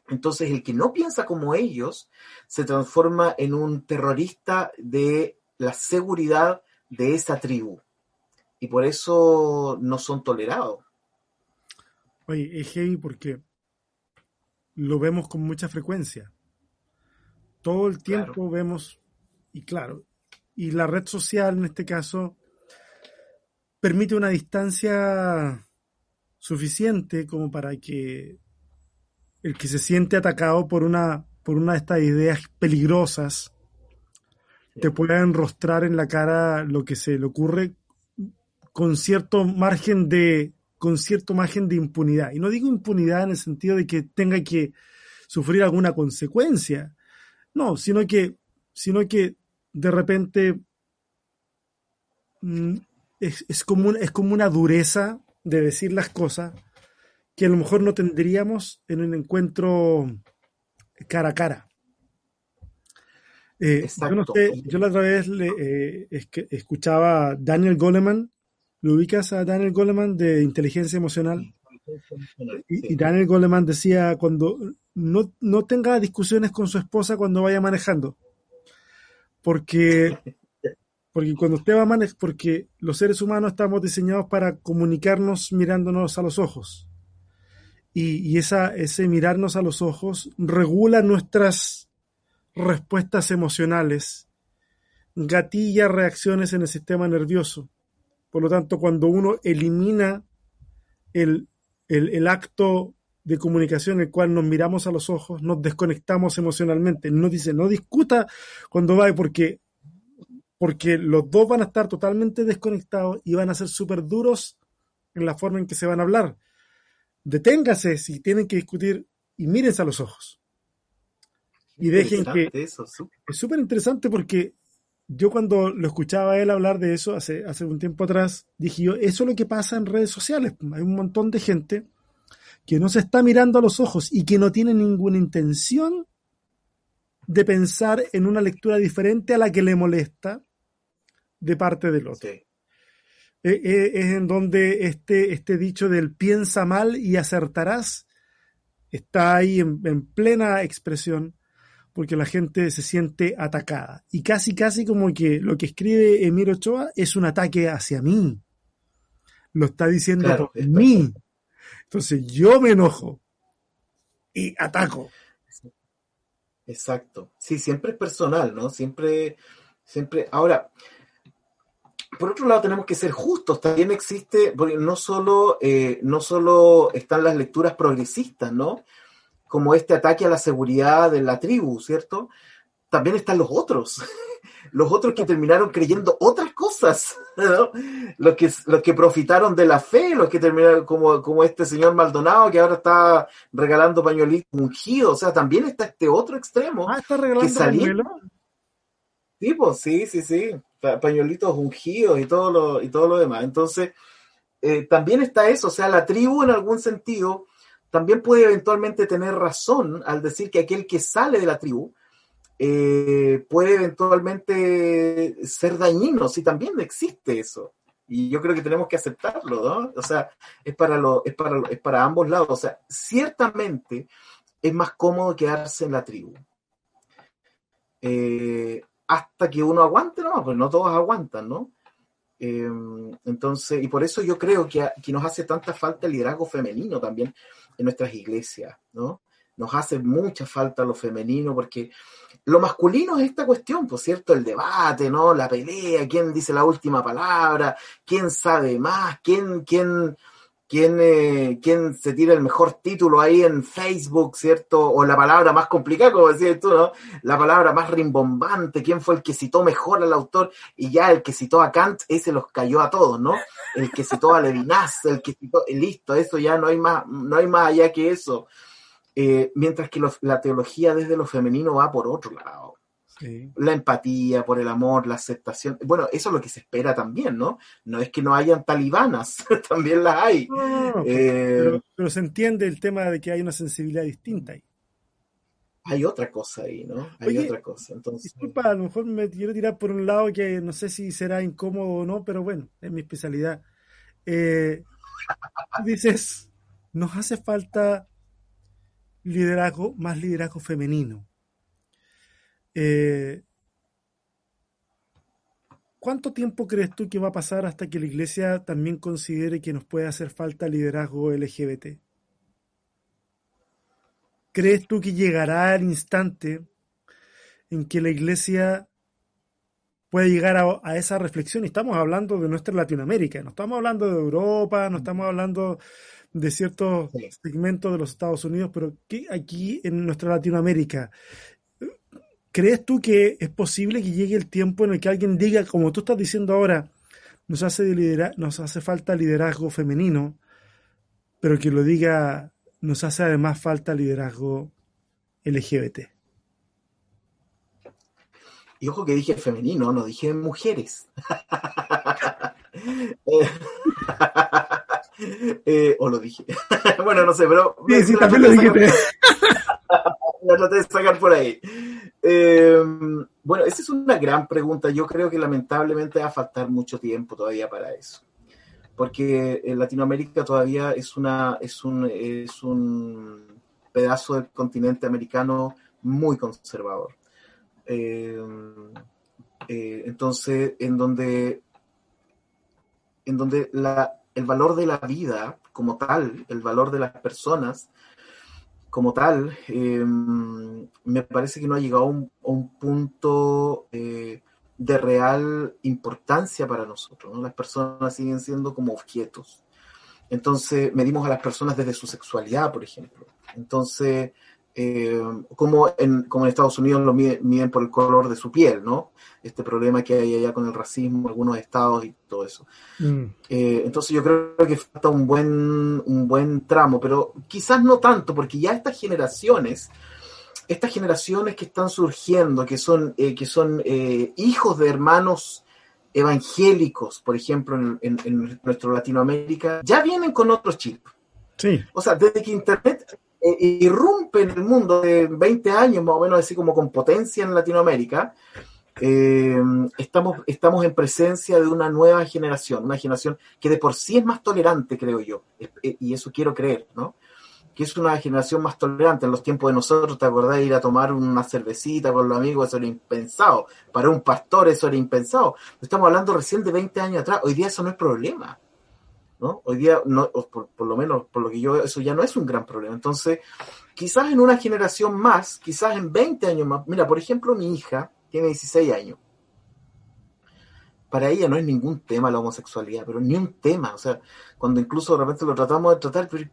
S2: Entonces, el que no piensa como ellos se transforma en un terrorista de la seguridad de esa tribu. Y por eso no son tolerados.
S1: Oye, es heavy porque lo vemos con mucha frecuencia. Todo el tiempo vemos, y claro, y la red social en este caso permite una distancia suficiente como para que el que se siente atacado por una, por una de estas ideas peligrosas te pueda enrostrar en la cara lo que se le ocurre con cierto margen de con cierto margen de impunidad. Y no digo impunidad en el sentido de que tenga que sufrir alguna consecuencia. No, sino que, sino que de repente mm, es, es, como, es como una dureza de decir las cosas que a lo mejor no tendríamos en un encuentro cara a cara. Eh, yo, la otra vez le, eh, escuchaba a Daniel Goleman, ¿lo ubicas a Daniel Goleman de inteligencia emocional? Y, Daniel Goleman decía cuando no, no tenga discusiones con su esposa cuando vaya manejando, porque porque cuando usted va a manejar, porque los seres humanos estamos diseñados para comunicarnos mirándonos a los ojos. Y, y esa, ese mirarnos a los ojos regula nuestras respuestas emocionales, gatilla reacciones en el sistema nervioso. Por lo tanto, cuando uno elimina el, el, acto de comunicación en el cual nos miramos a los ojos, nos desconectamos emocionalmente. No dice, no discuta cuando va, porque, porque los dos van a estar totalmente desconectados y van a ser súper duros en la forma en que se van a hablar. Deténgase si tienen que discutir y mírense a los ojos. Y dejen que... Eso, es súper interesante porque yo cuando lo escuchaba a él hablar de eso hace, hace un tiempo atrás, dije yo, eso es lo que pasa en redes sociales. Hay un montón de gente que no se está mirando a los ojos y que no tiene ninguna intención de pensar en una lectura diferente a la que le molesta de parte del otro. Eh, eh, es en donde este, este dicho del piensa mal y acertarás está ahí en plena expresión porque la gente se siente atacada. Y casi, casi como que lo que escribe Emir Ochoa es un ataque hacia mí. Lo está diciendo por mí. Entonces yo me enojo y ataco.
S2: Exacto. Sí, siempre es personal, ¿no? Siempre, siempre. Ahora, por otro lado, tenemos que ser justos. También existe, porque no solo, eh, no solo están las lecturas progresistas, ¿no? Como este ataque a la seguridad de la tribu, ¿cierto? También están los otros, los otros que terminaron creyendo otras cosas, ¿no? los, que, los que profitaron de la fe, los que terminaron como, como este señor Maldonado que ahora está regalando pañuelitos ungidos, o sea, también está este otro extremo.
S1: Ah, está regalando pañuelos.
S2: Sí, pues, sí, sí, sí, pañuelitos ungidos y todo lo, y todo lo demás. Entonces, eh, también está eso, o sea, la tribu en algún sentido también puede eventualmente tener razón al decir que aquel que sale de la tribu eh, puede eventualmente ser dañino, si también existe eso. Y yo creo que tenemos que aceptarlo, ¿no? O sea, es para, lo, es para, es para ambos lados. O sea, ciertamente es más cómodo quedarse en la tribu. Eh, hasta que uno aguante, no, pues no todos aguantan, ¿no? Eh, entonces, y por eso yo creo que, que, nos hace tanta falta el liderazgo femenino también en nuestras iglesias, ¿no? Nos hace mucha falta lo femenino porque lo masculino es esta cuestión, por cierto, el debate, ¿no? La pelea, quién dice la última palabra, quién sabe más, quién, quién, quién, eh, quién se tira el mejor título ahí en Facebook, ¿cierto? O la palabra más complicada, como decías tú, ¿no? La palabra más rimbombante, quién fue el que citó mejor al autor, y ya el que citó a Kant, ese los cayó a todos, ¿no? El que citó a Levinas, el que citó, listo, eso ya no hay más, no hay más allá que eso. Eh, mientras que la teología desde lo femenino va por otro lado. La empatía, por el amor, la aceptación. Bueno, eso es lo que se espera también, ¿no? No es que no hayan talibanas, también las hay.
S1: Eh, pero, se entiende el tema de que hay una sensibilidad distinta ahí.
S2: Hay otra cosa ahí, ¿no? Hay otra cosa. Entonces...
S1: Disculpa, a lo mejor me quiero tirar por un lado que no sé si será incómodo o no, pero bueno, es mi especialidad. Eh, dices, nos hace falta liderazgo, más liderazgo femenino. Eh, ¿Cuánto tiempo crees tú que va a pasar hasta que la iglesia también considere que nos puede hacer falta liderazgo LGBT? ¿Crees tú que llegará el instante en que la iglesia pueda llegar a, esa reflexión? Y estamos hablando de nuestra Latinoamérica, no estamos hablando de Europa, no estamos hablando de ciertos segmentos de los Estados Unidos, pero que aquí en nuestra Latinoamérica, ¿crees tú que es posible que llegue el tiempo en el que alguien diga, como tú estás diciendo ahora, nos hace, nos hace falta liderazgo femenino, pero que lo diga, nos hace además falta liderazgo LGBT?
S2: Y ojo que dije femenino, no dije mujeres. Eh, o lo dije. bueno, no sé, pero.
S1: Sí, sí, también lo dije.
S2: lo traté de sacar por ahí. Eh, bueno, esa es una gran pregunta. Yo creo que lamentablemente va a faltar mucho tiempo todavía para eso. Porque en Latinoamérica todavía es, una, es, un, es un pedazo del continente americano muy conservador. Eh, entonces, en donde, en donde la, el valor de la vida como tal, el valor de las personas como tal, em, me parece que no ha llegado a un, punto eh, de real importancia para nosotros. Las personas siguen siendo como objetos. Entonces, medimos a las personas desde su sexualidad, por ejemplo. Entonces, eh, como, en, como en Estados Unidos lo miden, por el color de su piel, ¿no? Este problema que hay allá con el racismo, algunos estados y todo eso. Mm. Eh, entonces yo creo que falta un buen, un buen tramo, pero quizás no tanto, porque ya estas generaciones, estas generaciones que están surgiendo, que son, eh, que son hijos de hermanos evangélicos, por ejemplo, en, en, en nuestro Latinoamérica, ya vienen con otros chips.
S1: Sí.
S2: O sea, desde que Internet eh, irrumpe en el mundo de 20 años, más o menos así como con potencia en Latinoamérica, eh, estamos, estamos en presencia de una nueva generación, una generación que de por sí es más tolerante, creo yo, eh, y eso quiero creer, ¿no? Que es una generación más tolerante. En los tiempos de nosotros, ¿te acordás de ir a tomar una cervecita con los amigos? Eso era impensado. Para un pastor eso era impensado. Estamos hablando recién de 20 años atrás. Hoy día eso no es problema. Hoy día, no, por, lo menos por lo que yo veo, eso ya no es un gran problema. Entonces, quizás en una generación más, quizás en 20 años más, mira, por ejemplo, mi hija tiene 16 años. Para ella no es ningún tema la homosexualidad, pero ni un tema. O sea, cuando incluso de repente lo tratamos de tratar, pero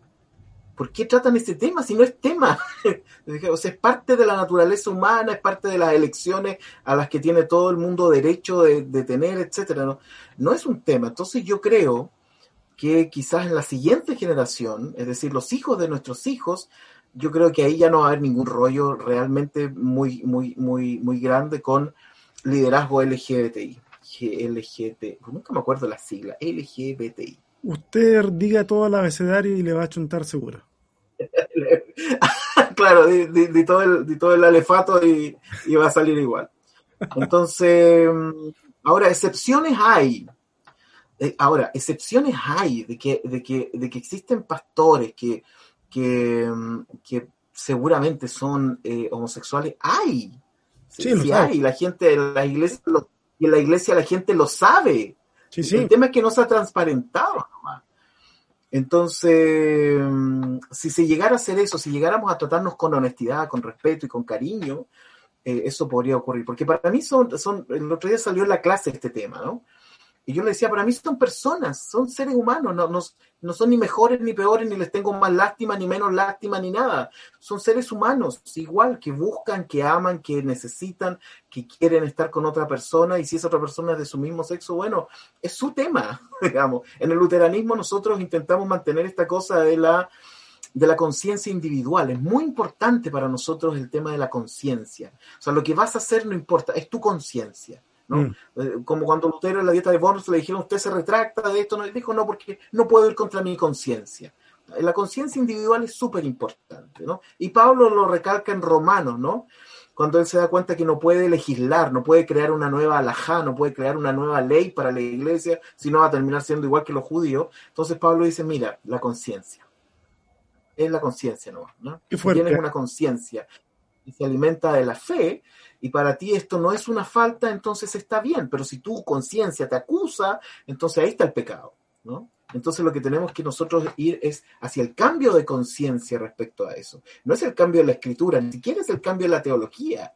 S2: ¿por qué tratan este tema si no es tema? o sea, es parte de la naturaleza humana, es parte de las elecciones a las que tiene todo el mundo derecho de, tener, etcétera. ¿no? no es un tema. Entonces yo creo que quizás en la siguiente generación, es decir, los hijos de nuestros hijos, yo creo que ahí ya no va a haber ningún rollo realmente muy, muy, muy, muy grande con liderazgo LGBTI. LGBT, nunca me acuerdo la sigla, LGBTI.
S1: Usted diga todo el abecedario y le va a chuntar seguro.
S2: claro, di, todo el, todo el alefato y, y va a salir igual. Entonces, ahora, excepciones hay, eh, ahora, excepciones hay de que, de que, de que existen pastores que, que, mm, que seguramente son eh, homosexuales. Hay. Sí, sí, hay. La gente en la iglesia y en la iglesia la gente lo sabe. El tema es que no se ha transparentado nomás. Entonces, mm, si se llegara a hacer eso, si llegáramos a tratarnos con honestidad, con respeto y con cariño, eh, eso podría ocurrir. Porque para mí son, son, el otro día salió en la clase este tema, ¿no? Y yo le decía, para mí son personas, son seres humanos, no, no, no, son ni mejores ni peores, ni les tengo más lástima, ni menos lástima, ni nada. Son seres humanos, igual, que buscan, que aman, que necesitan, que quieren estar con otra persona, y si esa otra persona es de su mismo sexo, bueno, es su tema, digamos. En el luteranismo nosotros intentamos mantener esta cosa de la de la conciencia individual. Es muy importante para nosotros el tema de la conciencia. O sea, lo que vas a hacer no importa, es tu conciencia. Mm. Eh, como cuando Lutero en la dieta de Worms le dijeron, usted se retracta de esto, no, dijo, no, porque no puedo ir contra mi conciencia. La conciencia individual es súper importante, ¿no? Y Pablo lo recalca en Romanos, ¿no? Cuando él se da cuenta que no puede legislar, no puede crear una nueva alajá, no puede crear una nueva ley para la iglesia, sino va a terminar siendo igual que los judíos. Entonces Pablo dice, mira, la conciencia. Es la conciencia, ¿no? ¿no? Tienes una conciencia y se alimenta de la fe, y para ti esto no es una falta, entonces está bien, pero si tu conciencia te acusa, entonces ahí está el pecado, ¿no? Entonces lo que tenemos que nosotros ir es hacia el cambio de conciencia respecto a eso. No es el cambio de la escritura, ni siquiera es el cambio de la teología,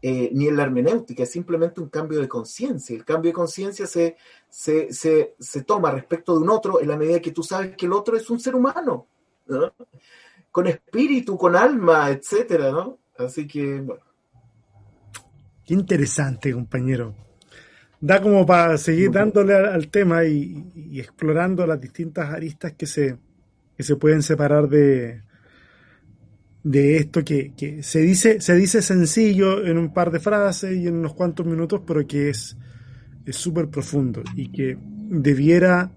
S2: eh, ni en la hermenéutica, es simplemente un cambio de conciencia. El cambio de conciencia se, se, se, se, toma respecto de un otro en la medida que tú sabes que el otro es un ser humano, ¿no? Con espíritu, con alma, etcétera, ¿no? Así que, bueno.
S1: Qué interesante, compañero. Da como para seguir dándole al, tema y, explorando las distintas aristas que se, se pueden separar de, de esto que, se dice se dice sencillo en un par de frases y en unos cuantos minutos, pero que es súper profundo y que debiera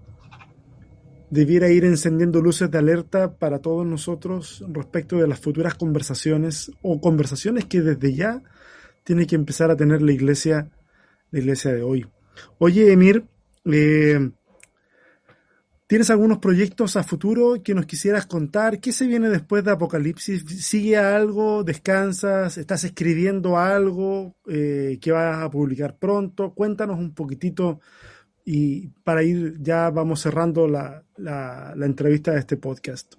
S1: debiera ir encendiendo luces de alerta para todos nosotros respecto de las futuras conversaciones o conversaciones que desde ya tiene que empezar a tener la iglesia, la iglesia de hoy. Oye, Emir, eh, ¿tienes algunos proyectos a futuro que nos quisieras contar? ¿Qué se viene después de Apocalipsis? ¿Sigue algo? ¿Descansas? ¿Estás escribiendo algo eh, que vas a publicar pronto? Cuéntanos un poquitito y para ir ya vamos cerrando la, la, la entrevista de este podcast.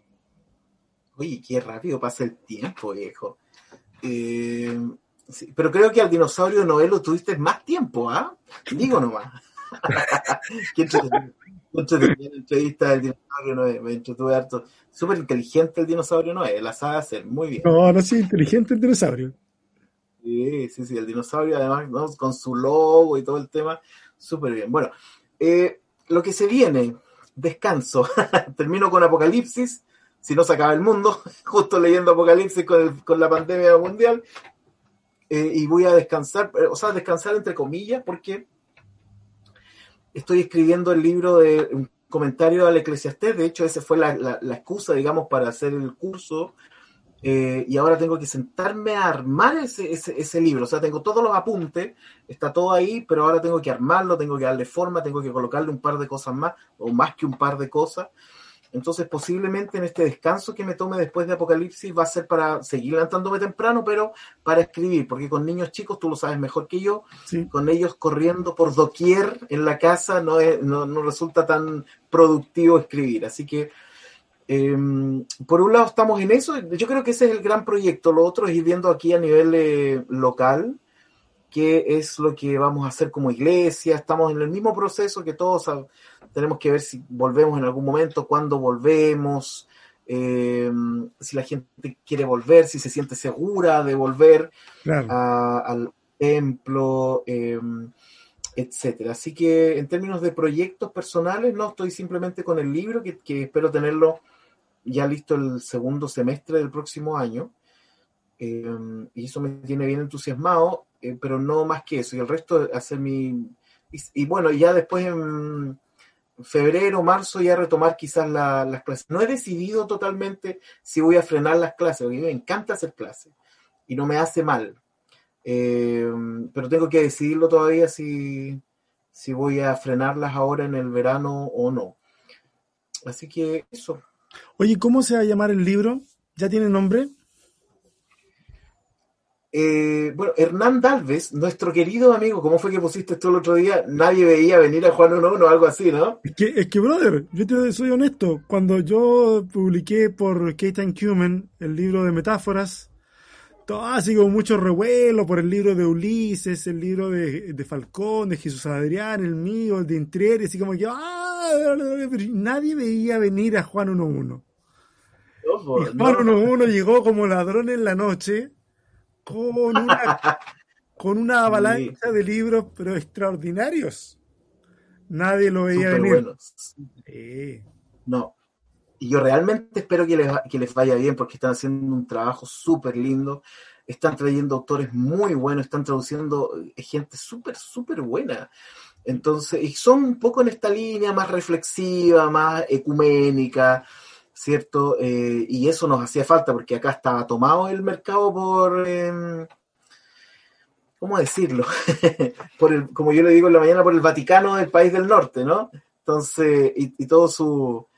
S2: Oye, qué rápido pasa el tiempo, viejo. Eh, pero creo que al dinosaurio Noé lo tuviste más tiempo, ¿ah? Digo nomás. Qué entrevista del dinosaurio Noé, me entretuve harto. Súper inteligente el dinosaurio Noé, la sabe hacer muy bien.
S1: No, no, sí, inteligente el dinosaurio.
S2: Sí, sí, sí, el dinosaurio además con su logo y todo el tema, súper bien. Bueno, eh, lo que se viene, descanso. Termino con Apocalipsis, si no se acaba el mundo, justo leyendo Apocalipsis con, la pandemia mundial, eh, y voy a descansar, eh, o sea, descansar entre comillas, porque estoy escribiendo el libro de un comentario al Eclesiastés, de hecho, esa fue la, excusa, digamos, para hacer el curso, eh, y ahora tengo que sentarme a armar ese, ese, ese, libro, o sea, tengo todos los apuntes, está todo ahí, pero ahora tengo que armarlo, tengo que darle forma, tengo que colocarle un par de cosas más, o más que un par de cosas, entonces, posiblemente en este descanso que me tome después de Apocalipsis va a ser para seguir levantándome temprano, pero para escribir, porque con niños chicos, tú lo sabes mejor que yo, con ellos corriendo por doquier en la casa no, no, resulta tan productivo escribir. Así que, em, por un lado, estamos en eso. Yo creo que ese es el gran proyecto. Lo otro es ir viendo aquí a nivel eh, local qué es lo que vamos a hacer como iglesia. Estamos en el mismo proceso que todos tenemos que ver si volvemos en algún momento, cuándo volvemos, eh, si la gente quiere volver, si se siente segura de volver al templo, eh, etcétera. Así que en términos de proyectos personales, no estoy simplemente con el libro, que, espero tenerlo ya listo el segundo semestre del próximo año. Eh, y eso me tiene bien entusiasmado, pero no más que eso. Y el resto, hacer mi. y bueno, ya después en, febrero, marzo ya retomar quizás las clases. No he decidido totalmente si voy a frenar las clases, mí me encanta hacer clases y no me hace mal. Eh, pero tengo que decidirlo todavía si, si voy a frenarlas ahora en el verano o no. Así que eso.
S1: Oye, ¿cómo se va a llamar el libro? ¿Ya tiene nombre?
S2: Eh, bueno, Hernán Dalves, nuestro querido amigo, ¿cómo fue que pusiste esto el otro día? Nadie veía venir a Juan 1 o algo así, ¿no?
S1: Es que, es que, brother, yo te soy honesto. Cuando yo publiqué por Kate Cuman el libro de metáforas, todo así como mucho revuelo por el libro de Ulises, el libro de, de Falcón, de Jesús Adrián, el mío, el de Intrieri, así como que ¡ah! nadie veía venir a Juan 1-1. y Juan 1-1 llegó como ladrón en la noche con una, con una avalancha de libros, pero extraordinarios. Nadie lo veía venir.
S2: No. Y yo realmente espero que les, que les vaya bien porque están haciendo un trabajo súper lindo. Están trayendo autores muy buenos, están traduciendo eh, gente súper, súper buena. Entonces, y son un poco en esta línea más reflexiva, más ecuménica, ¿cierto? Eh, y eso nos hacía falta porque acá estaba tomado el mercado por, em, ¿cómo decirlo? por el, como yo le digo en la mañana, por el Vaticano del país del norte, ¿no? Entonces, y, todo su...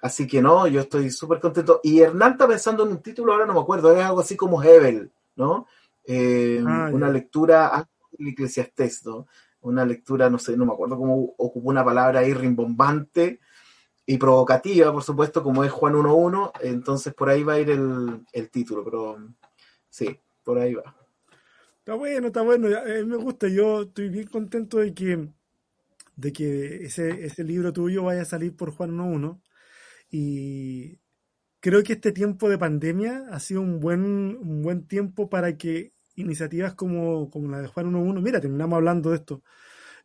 S2: Así que no, yo estoy súper contento. Y Hernán está pensando en un título, ahora no me acuerdo, es algo así como Hebel, ¿no? Em, ah, una lectura del Eclesiastés, ¿no? Una lectura, no sé, no me acuerdo cómo ocupó una palabra ahí rimbombante, y provocativa, por supuesto, como es Juan 1.1, entonces por ahí va a ir el, título, pero sí, por ahí va.
S1: Está bueno, está bueno, eh, me gusta, yo estoy bien contento de que, de que ese, ese libro tuyo vaya a salir por Juan 1.1 y creo que este tiempo de pandemia ha sido un buen, un buen tiempo para que iniciativas como, como la de Juan 1.1, mira, terminamos hablando de esto,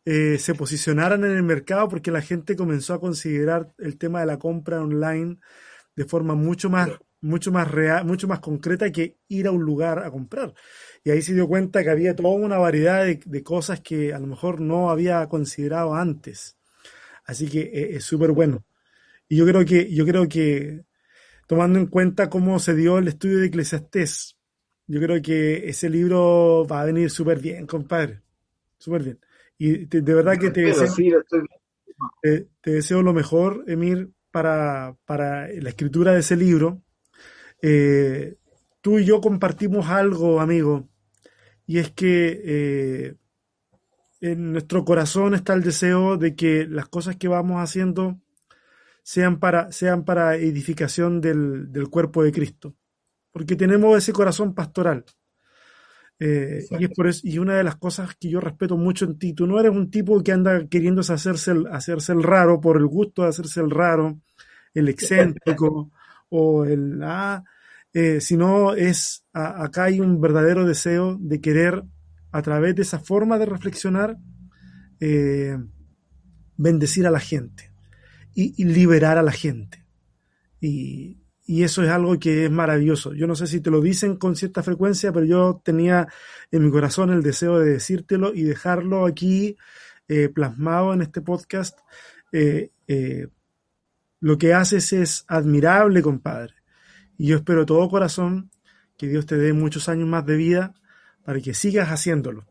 S1: eh, se posicionaran en el mercado porque la gente comenzó a considerar el tema de la compra online de forma mucho más, mucho más real, mucho más concreta que ir a un lugar a comprar. Y ahí se dio cuenta que había toda una variedad de, cosas que a lo mejor no había considerado antes. Así que eh, es súper bueno. Y yo creo que, yo creo que, tomando en cuenta cómo se dio el estudio de Eclesiastés, yo creo que ese libro va a venir súper bien, compadre. Súper bien. Y de verdad que te deseo, te, deseo, lo mejor, Emir, para, para la escritura de ese libro. Eh, tú y yo compartimos algo, amigo, y es que eh, en nuestro corazón está el deseo de que las cosas que vamos haciendo sean para, sean para edificación del, del cuerpo de Cristo, porque tenemos ese corazón pastoral. Eh, y, es por eso, y una de las cosas que yo respeto mucho en ti, tú no eres un tipo que anda queriendo hacerse el, hacerse el raro por el gusto de hacerse el raro, el excéntrico o el... Ah, eh, sino es, acá hay un verdadero deseo de querer, a través de esa forma de reflexionar, eh, bendecir a la gente y, liberar a la gente. Y, y eso es algo que es maravilloso. Yo no sé si te lo dicen con cierta frecuencia, pero yo tenía en mi corazón el deseo de decírtelo y dejarlo aquí eh, plasmado en este podcast. Eh, eh, lo que haces es admirable, compadre. Y yo espero de todo corazón que Dios te dé muchos años más de vida para que sigas haciéndolo.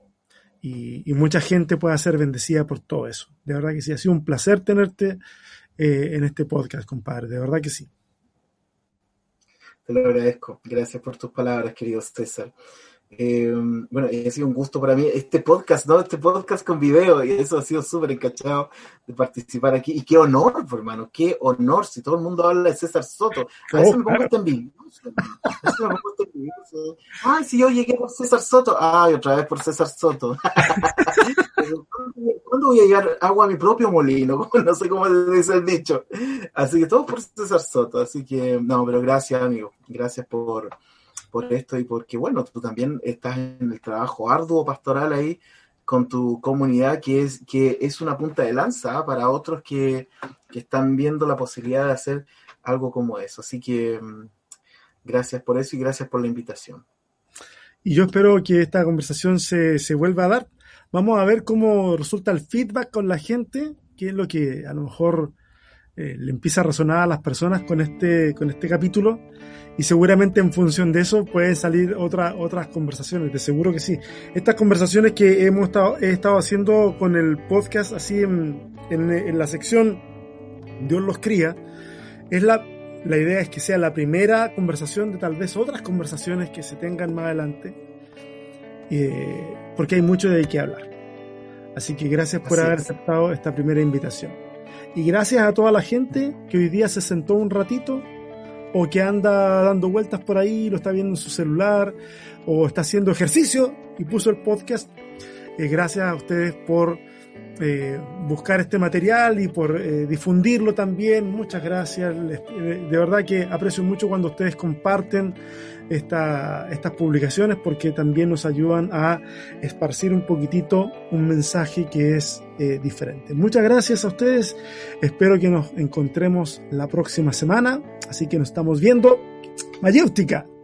S1: Y, y mucha gente pueda ser bendecida por todo eso. De verdad que sí, ha sido un placer tenerte en este podcast, compadre. De verdad que sí.
S2: Te lo agradezco. Gracias por tus palabras, querido César. Eh, bueno, ha sido un gusto para mí este podcast, ¿no? Este podcast con video, y eso ha sido súper encachado de participar aquí. Y qué honor, hermano, qué honor, si todo el mundo habla de César Soto. A veces me pongo hasta envidioso. Ay, si yo llegué por César Soto. Ay, otra vez por César Soto. ¿Cuándo voy a llevar agua a mi propio molino? No sé cómo dice el dicho. Así que todo por César Soto. Así que, no, pero gracias, amigo. Gracias por por esto y porque, bueno, tú también estás en el trabajo arduo pastoral ahí con tu comunidad, que es, que es una punta de lanza ¿ah? para otros que, están viendo la posibilidad de hacer algo como eso. Así que mm, gracias por eso y gracias por la invitación.
S1: Y yo espero que esta conversación se, se vuelva a dar. Vamos a ver cómo resulta el feedback con la gente, qué es lo que a lo mejor eh, le empieza a resonar a las personas con este, con este capítulo y seguramente en función de eso pueden salir otra, otras conversaciones, de seguro que sí. Estas conversaciones que hemos estado, he estado haciendo con el podcast así en, en, la sección Dios los cría, es la, la idea es que sea la primera conversación de tal vez otras conversaciones que se tengan más adelante, eh, porque hay mucho de qué hablar. Así que gracias por haber aceptado esta primera invitación. Y gracias a toda la gente que hoy día se sentó un ratito o que anda dando vueltas por ahí, lo está viendo en su celular o está haciendo ejercicio y puso el podcast. Eh, gracias a ustedes por eh, buscar este material y por eh, difundirlo también. Muchas gracias. de verdad que aprecio mucho cuando ustedes comparten estas publicaciones porque también nos ayudan a esparcir un poquitito un mensaje que es eh, diferente. Muchas gracias a ustedes, espero que nos encontremos la próxima semana, así que nos estamos viendo. Mayéutica.